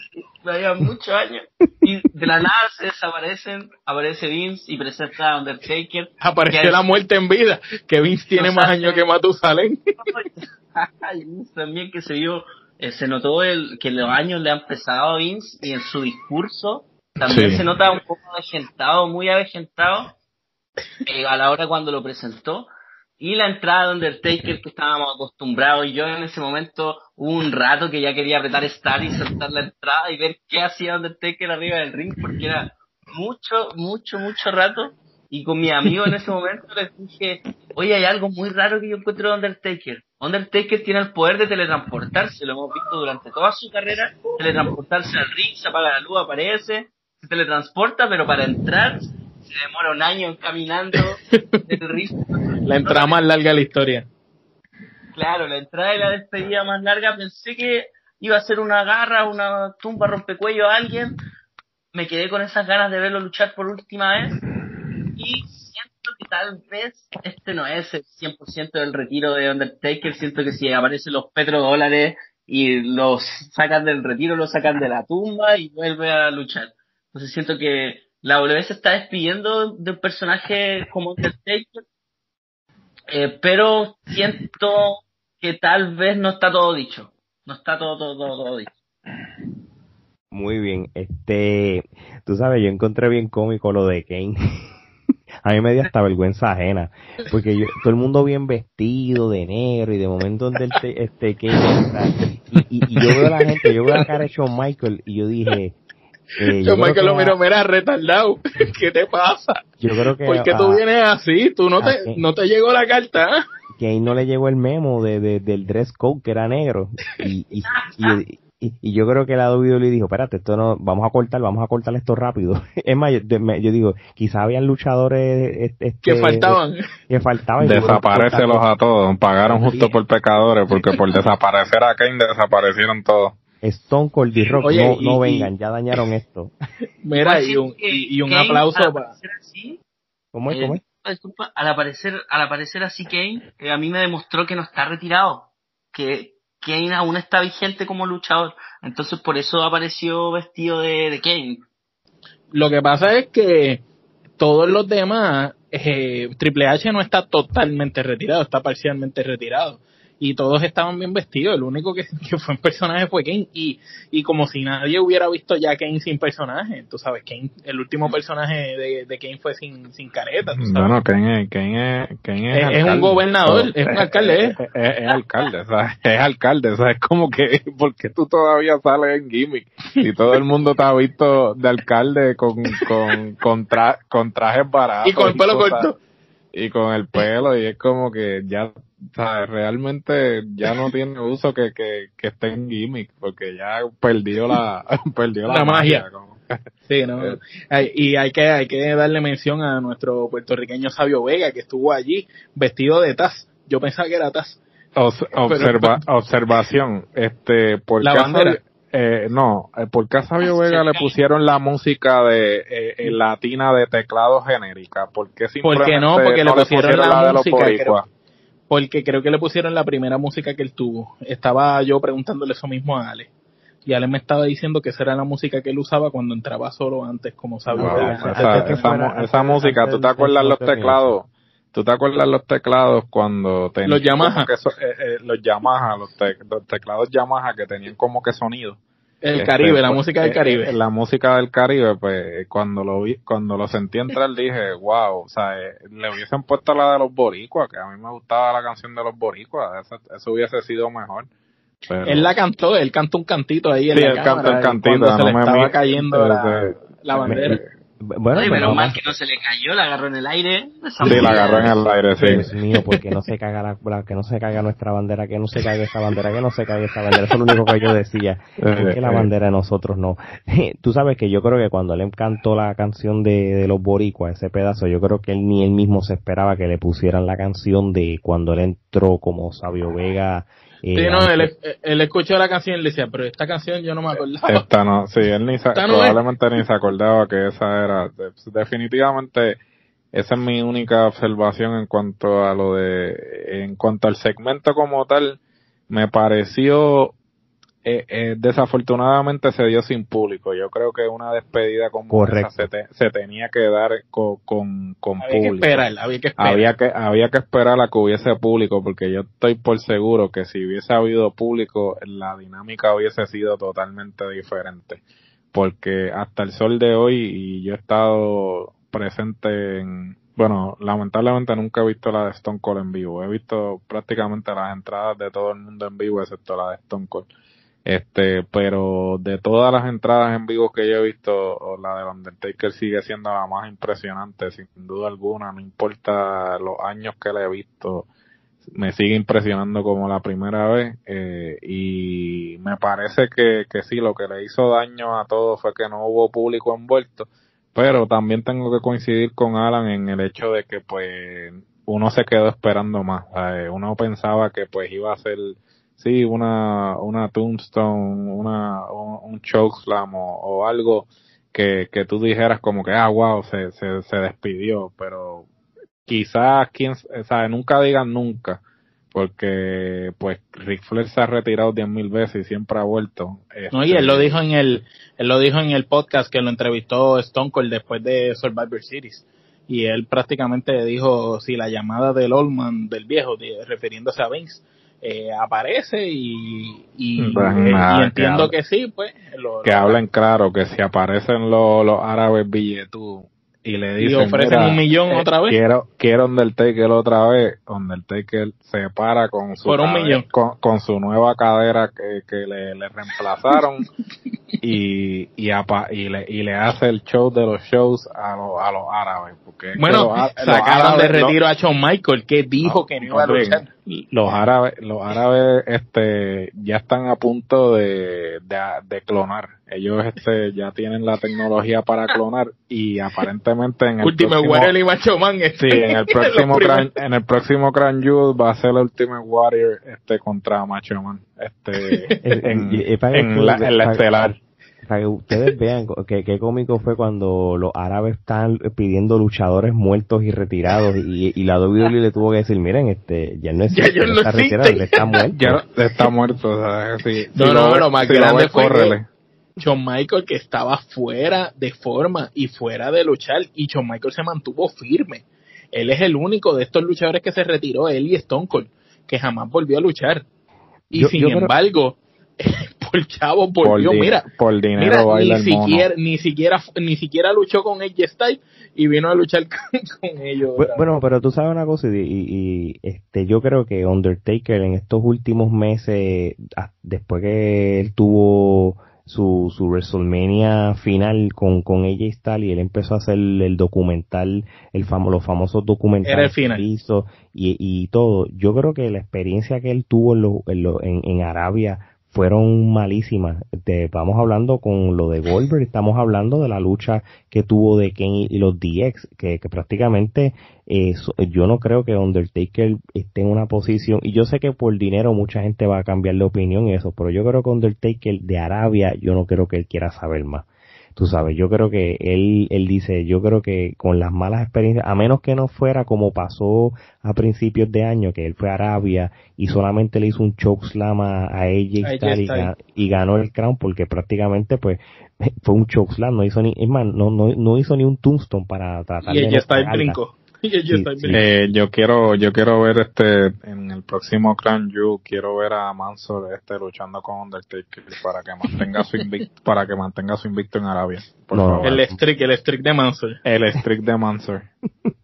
había muchos años. Y de la nada se desaparecen, aparece Vince y presenta a Undertaker. Aparece la muerte en vida, que Vince tiene más años que Matusalén. también que se vio, eh, se notó el, que los años le han pesado a Vince y en su discurso también se nota un poco avejentado, muy avejentado, eh, a la hora cuando lo presentó y la entrada de Undertaker que estábamos acostumbrados. Y yo en ese momento hubo un rato que ya quería apretar Star y saltar la entrada y ver qué hacía Undertaker arriba del ring, porque era mucho, mucho, mucho rato. Y con mi amigo en ese momento les dije, oye, hay algo muy raro que yo encuentro de Undertaker. Undertaker tiene el poder de teletransportarse, lo hemos visto durante toda su carrera, teletransportarse al ring, se apaga la luz, aparece, se teletransporta, pero para entrar se demora un año caminando del ring la entrada más larga de la historia. Claro, la entrada y la despedida más larga. Pensé que iba a ser una garra, una tumba rompecuello a alguien. Me quedé con esas ganas de verlo luchar por última vez. Y siento que tal vez este no es el 100% del retiro de Undertaker. Siento que si aparecen los petrodólares y los sacan del retiro, los sacan de la tumba y vuelve a luchar. Entonces siento que la W se está despidiendo de un personaje como Undertaker eh, pero siento que tal vez no está todo dicho. No está todo, todo, todo, dicho. Muy bien, este, tú sabes, yo encontré bien cómico lo de Kane. a mí me dio hasta vergüenza ajena, porque yo, todo el mundo bien vestido de negro y de momento donde este Kane y, yo veo a la gente, yo veo a la cara de Michael y yo dije, eh, yo, Michael lo miro, mira, retardado. ¿Qué te pasa? Yo creo que. ¿Por qué tú vienes así? ¿Tú no te, no te llegó la carta? Que ahí no le llegó el memo de, de, del dress code que era negro. Y, y, y, y, yo creo que la WWE dijo, espérate, esto no, vamos a cortar, vamos a cortar esto rápido. Es más, yo, digo, quizá habían luchadores este, que faltaban. Que faltaban. Desaparecelos a todos, pagaron justo por pecadores, porque por desaparecer a Kane desaparecieron todos. Stone Cold y Rock, no, no vengan, ya dañaron esto. Mira, y un, y, un aplauso para... ¿Cómo es? ¿Cómo es? Disculpa, al aparecer, al aparecer así Kane, a mí me demostró que no está retirado, que Kane aún está vigente como luchador, entonces por eso apareció vestido de, de Kane. Lo que pasa es que todos los demás, eh, Triple H no está totalmente retirado, está parcialmente retirado y todos estaban bien vestidos. El único que, fue en personaje fue Kane. Y, y como si nadie hubiera visto ya Kane sin personaje. Tú sabes, Kane, el último personaje de, de Kane fue sin, sin careta. ¿tú sabes? No, Kane, es, Kane es, Kane es, es, un gobernador, es, un alcalde. Es, es, alcalde, o sea, es alcalde. O sea, es como que, porque tú todavía sales en gimmick? Y todo el mundo te ha visto de alcalde con, con, con, con trajes baratos. Y con el pelo corto. Y con el pelo, y es como que ya realmente ya no tiene uso que, que, que esté en gimmick, porque ya perdió la, perdió la, magia. Sí, ¿no? Eh. y hay que, hay que darle mención a nuestro puertorriqueño Sabio Vega, que estuvo allí vestido de Taz. Yo pensaba que era Taz. observa, observación, este, por la bandera. Eh, no, eh, ¿por qué a Sabio Vega le pusieron la música de eh, latina de teclado genérica? ¿Por qué Porque no, porque le pusieron, la, música porque creo que le pusieron la primera música que él tuvo. Estaba yo preguntándole eso mismo a Ale. Y Ale me estaba diciendo que esa era la música que él usaba cuando entraba solo antes, como sabía. esa, música, ¿tú te acuerdas los teclados? ¿Tú te acuerdas los teclados cuando tenían los Yamaha? Que eh, eh, los Yamaha, los, teclados Yamaha que tenían como que sonido. El este, Caribe, la pues, música del eh, Caribe. La música del Caribe, pues cuando lo vi, cuando lo sentí entrar dije, wow, o sea, eh, le hubiesen puesto la de los boricuas, que a mí me gustaba la canción de los boricuas, eso, hubiese sido mejor. Él la cantó, él cantó un cantito ahí en sí, la él cantó el cantito, no se le estaba cayendo la, bandera. Bueno, pero mal que no se le cayó, la agarró en el aire. Sí, la agarró en el aire, sí. Dios mío, porque no se caga la, que no se caiga nuestra bandera, que no se caiga esta bandera, que no se caiga esta bandera. Eso es lo único que yo decía. que la bandera de nosotros no. Tú sabes que yo creo que cuando él cantó la canción de, de los boricuas, ese pedazo, yo creo que él ni él mismo se esperaba que le pusieran la canción de cuando él entró como Sabio Vega sí, no, él, escuchó la canción y le decía, pero esta canción yo no me acordaba. Esta no, sí, él ni probablemente ni se acordaba que esa era. Definitivamente, esa es mi única observación en cuanto a lo de, en cuanto al segmento como tal, me pareció eh, eh, desafortunadamente se dio sin público. Yo creo que una despedida como esa se, tenía que dar con, con, había público. Que esperar, había que esperar. Había que, había que esperar a que hubiese público, porque yo estoy por seguro que si hubiese habido público, la dinámica hubiese sido totalmente diferente. Porque hasta el sol de hoy, y yo he estado presente en, bueno, lamentablemente nunca he visto la de Stone Cold en vivo. He visto prácticamente las entradas de todo el mundo en vivo, excepto la de Stone Cold este, pero de todas las entradas en vivo que yo he visto, la de Undertaker sigue siendo la más impresionante, sin duda alguna, no importa los años que la he visto, me sigue impresionando como la primera vez, eh, y me parece que, que sí, lo que le hizo daño a todo fue que no hubo público envuelto, pero también tengo que coincidir con Alan en el hecho de que pues uno se quedó esperando más, uno pensaba que pues iba a ser sí, una, una tombstone, una, un, chokeslam o, o, algo que, que tú dijeras como que, ah, wow, se, se, se despidió, pero quizás, quien, sabe, nunca digan nunca, porque pues Rick Flair se ha retirado diez mil veces y siempre ha vuelto. no, y él lo este, dijo en el, él lo dijo en el podcast que lo entrevistó Stone Cold después de Survivor Series. Y él prácticamente dijo, si la llamada del Oldman, del viejo, refiriéndose a Vince, eh, aparece y, y, pues eh, entiendo que, sí, pues. que hablen claro, que si aparecen los, los árabes billetú y le dicen. Y ofrecen un millón eh, otra vez. Quiero, quiero Undertaker otra vez. Undertaker se para con su, Con, su nueva cadera que, que le, le reemplazaron y, y, y, le, y le hace el show de los shows a, los a los árabes. Porque bueno, sacaron de retiro a Shawn Michael que dijo que no iba a luchar. Los árabes, los árabes este, ya están a punto de, de, de clonar ellos este ya tienen la tecnología para clonar y aparentemente en el Ultimate Warrior y Macho Man este, sí en el próximo Gran, en el próximo Grand Jewel va a ser el Ultimate Warrior este contra Macho Man este en, la, estelar. para que ustedes vean que qué cómico fue cuando los árabes están pidiendo luchadores muertos y retirados y, y la WWE le tuvo que decir miren este ya no es ya no está retirado está muerto ya está muerto o sea, sí, no no, lo más grande fue John Michael que estaba fuera de forma y fuera de luchar y John Michael se mantuvo firme. Él es el único de estos luchadores que se retiró, él y Stone Cold, que jamás volvió a luchar. Y sin embargo, por chavo volvió, mira, por dinero ni siquiera, ni siquiera, ni siquiera luchó con AJ Styles y vino a luchar con, ellos. Bueno, pero tú sabes una cosa y, y, este, yo creo que Undertaker en estos últimos meses, después que él tuvo su, su WrestleMania final con, con AJ Styles y él empezó a hacer el documental, el famo, los famosos documentales que hizo y, y todo. Yo creo que la experiencia que él tuvo en, en, en Arabia fueron malísimas. Te, vamos hablando con lo de Goldberg, estamos hablando de la lucha que tuvo de Kane y los DX, que, que prácticamente eh, yo no creo que Undertaker esté en una posición, y yo sé que por dinero mucha gente va a cambiar de opinión y eso, pero yo creo que Undertaker de Arabia, yo no creo que él quiera saber más tú sabes, yo creo que él, él dice, yo creo que con las malas experiencias, a menos que no fuera como pasó a principios de año, que él fue a Arabia y solamente le hizo un chokeslam a, a AJ y, ganó el crown porque prácticamente pues fue un chokeslam, no hizo ni, es más, no, no, no hizo ni un tombstone para tratar y de... Y Eh, yo quiero yo quiero ver este en el próximo Clan Jewel quiero ver a Mansour este luchando con Undertaker para que mantenga su invicto para que mantenga su invicto en Arabia el streak el streak de Mansour el streak de Mansour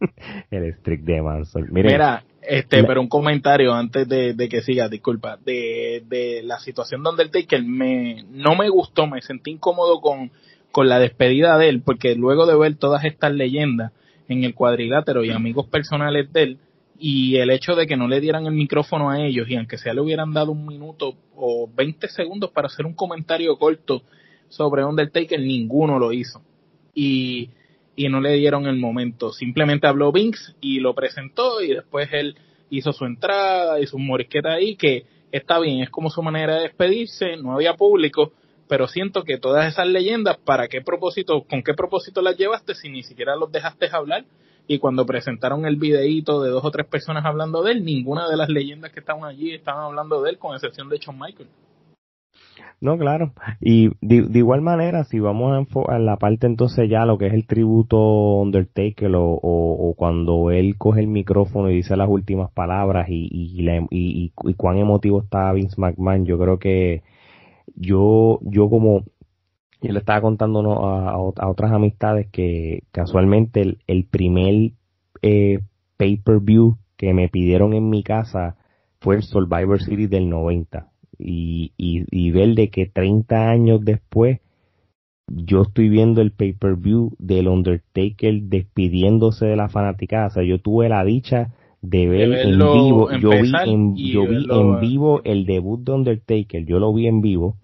el streak de Mansour mira este pero un comentario antes de, de que siga disculpa. De, de la situación de Undertaker me no me gustó me sentí incómodo con con la despedida de él porque luego de ver todas estas leyendas en el cuadrilátero y amigos personales de él, y el hecho de que no le dieran el micrófono a ellos y aunque sea le hubieran dado un minuto o 20 segundos para hacer un comentario corto sobre Undertaker, ninguno lo hizo. Y, y no le dieron el momento. Simplemente habló Vince y lo presentó y después él hizo su entrada, hizo un morisqueta ahí que está bien, es como su manera de despedirse, no había público, pero siento que todas esas leyendas, ¿para qué propósito, con qué propósito las llevaste si ni siquiera los dejaste hablar? Y cuando presentaron el videíto de dos o tres personas hablando de él, ninguna de las leyendas que estaban allí estaban hablando de él, con excepción de Shawn Michael. No, claro. Y de, igual manera, si vamos a, la parte entonces ya lo que es el tributo Undertaker o, cuando él coge el micrófono y dice las últimas palabras y, y, y, y cuán emotivo está Vince McMahon, yo creo que yo, yo como yo le estaba contando a, a, otras amistades que casualmente el, el primer eh, pay-per-view que me pidieron en mi casa fue el Survivor Series del 90 y, y, y ver de que 30 años después yo estoy viendo el pay-per-view del Undertaker despidiéndose de la fanaticada, o sea, yo tuve la dicha de ver en vivo, yo vi en, yo vi en vivo el debut de Undertaker, yo lo vi en vivo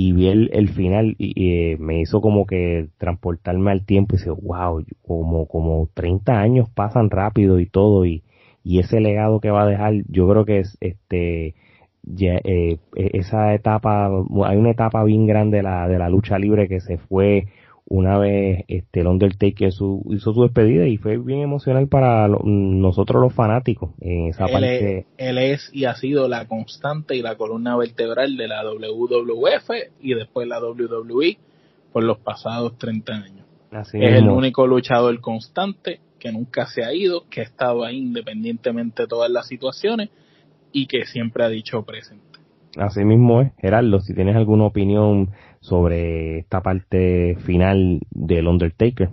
y vi el, el final y, eh, me hizo como que transportarme al tiempo y decir, wow, como, como 30 años pasan rápido y todo y, y ese legado que va a dejar, yo creo que es este ya, eh, e, esa etapa, hay una etapa bien grande de la, de la lucha libre que se fue una vez este, el Undertaker su, hizo su despedida y fue bien emocional para nosotros los fanáticos en esa él parte. Es, él es y ha sido la constante y la columna vertebral de la WWF y después la WWE por los pasados 30 años. es el único luchador constante que nunca se ha ido, que ha estado ahí independientemente de todas las situaciones y que siempre ha dicho presente. Así mismo es, Gerardo, si tienes alguna opinión sobre esta parte final del Undertaker.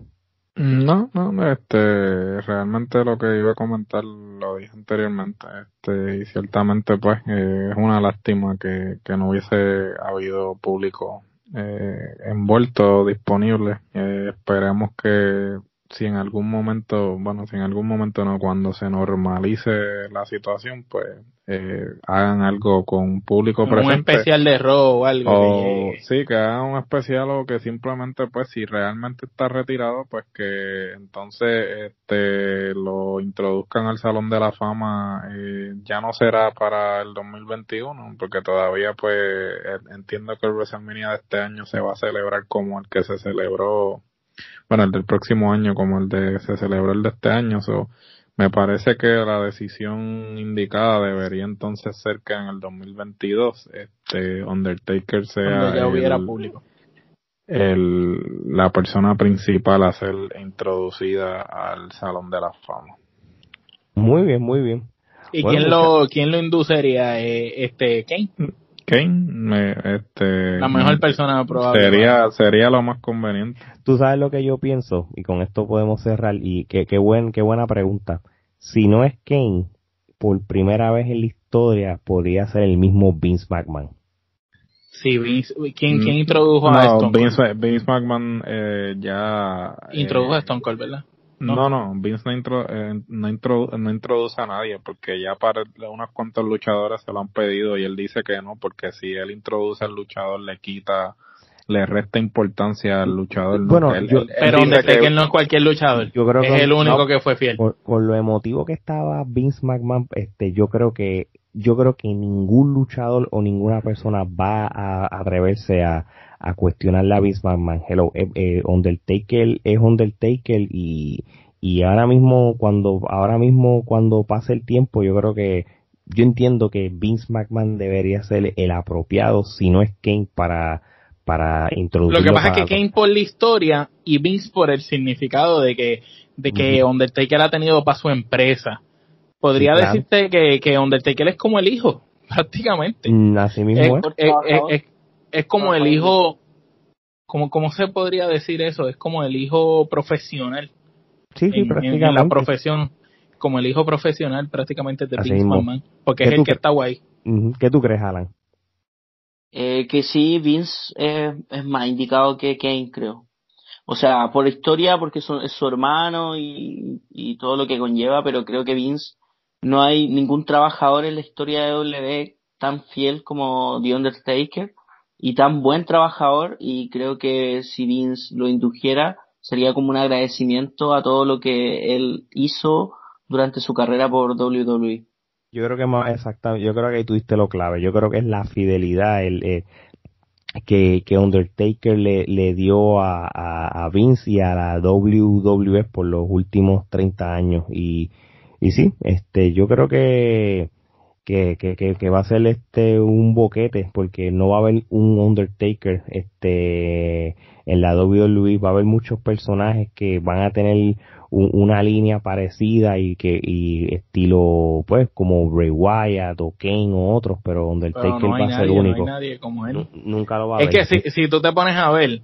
No, no, este, realmente lo que iba a comentar lo dije anteriormente, este, y ciertamente pues eh, es una lástima que, que no hubiese habido público eh, envuelto disponible. Eh, esperemos que si en algún momento, bueno, si en algún momento no, cuando se normalice la situación, pues eh, hagan algo con público presente. Un especial de robo o algo. O, sí, que hagan un especial o que simplemente, pues, si realmente está retirado, pues que entonces este lo introduzcan al Salón de la Fama. Eh, ya no será para el 2021, porque todavía, pues, entiendo que el WrestleMania de este año se va a celebrar como el que se celebró bueno, el del próximo año como el de se celebró el de este año. So, me parece que la decisión indicada debería entonces ser que en el 2022 este Undertaker sea ya hubiera público. El, la persona principal a ser introducida al Salón de la Fama. Muy bien, muy bien. ¿Y quién lo quién lo induciría? Eh, este Kane. Kane, este, la mejor persona probable. Sería, sería lo más conveniente. Tú sabes lo que yo pienso, y con esto podemos cerrar, y qué, qué, buen, qué buena pregunta. Si no es Kane, por primera vez en la historia podría ser el mismo Vince McMahon. Sí, Vince, ¿quién, quién introdujo a Stone Vince, Vince McMahon eh, ya... Introdujo a Stone Cold, ¿verdad? No, no, Vince no, intro, eh, no, introduce a nadie porque ya para unos cuantos luchadores se lo han pedido y él dice que no, porque si él introduce al luchador le quita, le resta importancia al luchador. Bueno, pero que, no es cualquier luchador, yo creo es el único que fue fiel. Por, lo emotivo que estaba Vince McMahon, este, yo creo que yo creo que ningún luchador o ninguna persona va a atreverse a, a cuestionar la misma Hello, eh, eh, Undertaker es Undertaker y, y ahora mismo cuando ahora mismo cuando pase el tiempo yo creo que yo entiendo que Vince McMahon debería ser el apropiado si no es Kane para para introducir. Lo que pasa es que Kane por la historia y Vince por el significado de que, de que Undertaker ha tenido para su empresa. Podría decirte que, que Undertaker es como el hijo, prácticamente. Mm, así mismo es. Es, como el hijo, como, ¿cómo se podría decir eso? Es como el hijo profesional. Sí, sí, prácticamente. En la profesión, como el hijo profesional prácticamente de Vince McMahon, porque es el que está guay. ¿Qué tú crees, Alan? Eh, que sí, Vince es más indicado que Kane, creo. O sea, por historia, porque es su hermano y, y, todo lo que conlleva, pero creo que Vince, no hay ningún trabajador en la historia de W tan fiel como The Undertaker y tan buen trabajador y creo que si Vince lo indujera sería como un agradecimiento a todo lo que él hizo durante su carrera por WWE. Yo creo que más exacto, yo creo que ahí tuviste lo clave. Yo creo que es la fidelidad el, eh, que, que Undertaker le, le dio a, a, Vince y a la WWE por los últimos 30 años. Y, y sí, este, yo creo que, que, que, que, va a ser este un boquete porque no va a haber un Undertaker este en la WWE va a haber muchos personajes que van a tener una línea parecida y que y estilo pues como Bray Wyatt o Kane o otros pero Undertaker va a ser único no hay nadie como él. nunca lo va a es que si, si tú te pones a ver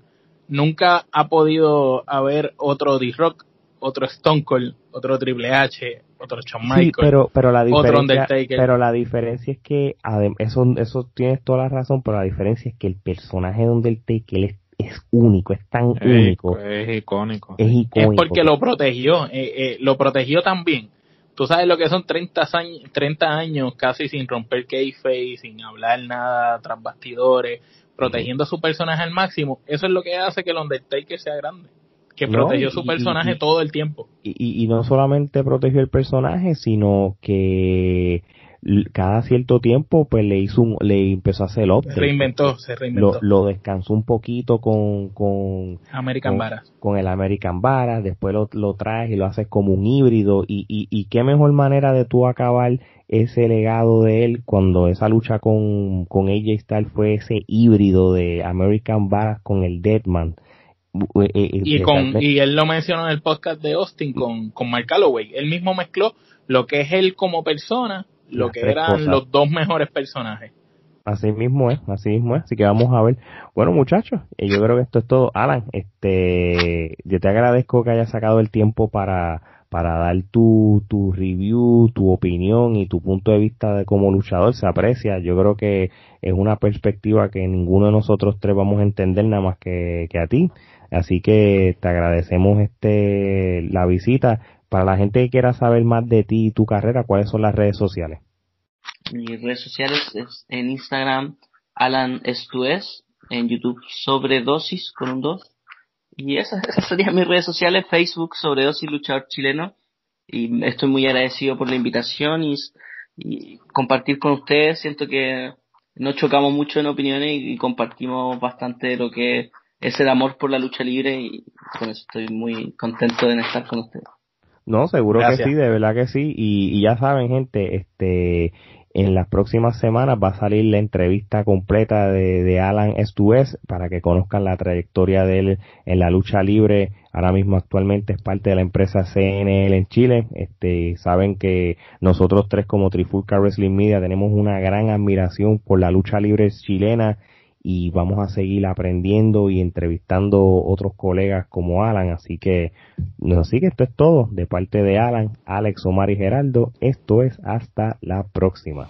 nunca ha podido haber otro D-Rock otro Stone Cold otro Triple H otro Shawn Michaels, pero, pero la diferencia, Pero la diferencia es que, eso, eso tienes toda la razón, pero la diferencia es que el personaje de Undertaker es, es único, es tan único. Es icónico. Es icónico. Es porque lo protegió, eh, eh, lo protegió también. Tú sabes lo que son 30 años, 30 años casi sin romper kayfabe, sin hablar nada tras bastidores, protegiendo a su personaje al máximo. Eso es lo que hace que el Undertaker sea grande que protegió su personaje todo el tiempo. Y, y, no solamente protegió el personaje, sino que cada cierto tiempo pues le hizo un, le empezó a hacer el Se reinventó, se reinventó. Lo, descansó un poquito con, con American Varas. Con el American Varas, después lo, lo traes y lo haces como un híbrido y, y, y qué mejor manera de tú acabar ese legado de él cuando esa lucha con, con AJ Styles fue ese híbrido de American Varas con el Deadman y, con, y él lo mencionó en el podcast de Austin con, con Mark Calloway. Él mismo mezcló lo que es él como persona, lo que eran los dos mejores personajes. Así mismo es, así mismo es. Así que vamos a ver. Bueno, muchachos, eh, yo creo que esto es todo. Alan, este, yo te agradezco que hayas sacado el tiempo para, para dar tu, tu review, tu opinión y tu punto de vista de como luchador. Se aprecia. Yo creo que es una perspectiva que ninguno de nosotros tres vamos a entender nada más que, que a ti. Así que te agradecemos este la visita. Para la gente que quiera saber más de ti y tu carrera, ¿cuáles son las redes sociales? Mis redes sociales es en Instagram Alan Estues, en YouTube Sobredosis con un 2. Y esas, serían mis redes sociales, Facebook Sobredosis Luchador Chileno. Y estoy muy agradecido por la invitación y, compartir con ustedes. Siento que no chocamos mucho en opiniones y, compartimos bastante lo que es el amor por la lucha libre y con eso estoy muy contento de estar con ustedes. No, seguro que sí, de verdad que sí. Y, y, ya saben, gente, este, en las próximas semanas va a salir la entrevista completa de, de Alan Estuez para que conozcan la trayectoria de él en la lucha libre. Ahora mismo actualmente es parte de la empresa CNL en Chile. Este, saben que nosotros tres como Trifulca Wrestling Media tenemos una gran admiración por la lucha libre chilena y vamos a seguir aprendiendo y entrevistando otros colegas como Alan. Así que, así que esto es todo de parte de Alan, Alex, Omar y Geraldo. Esto es hasta la próxima.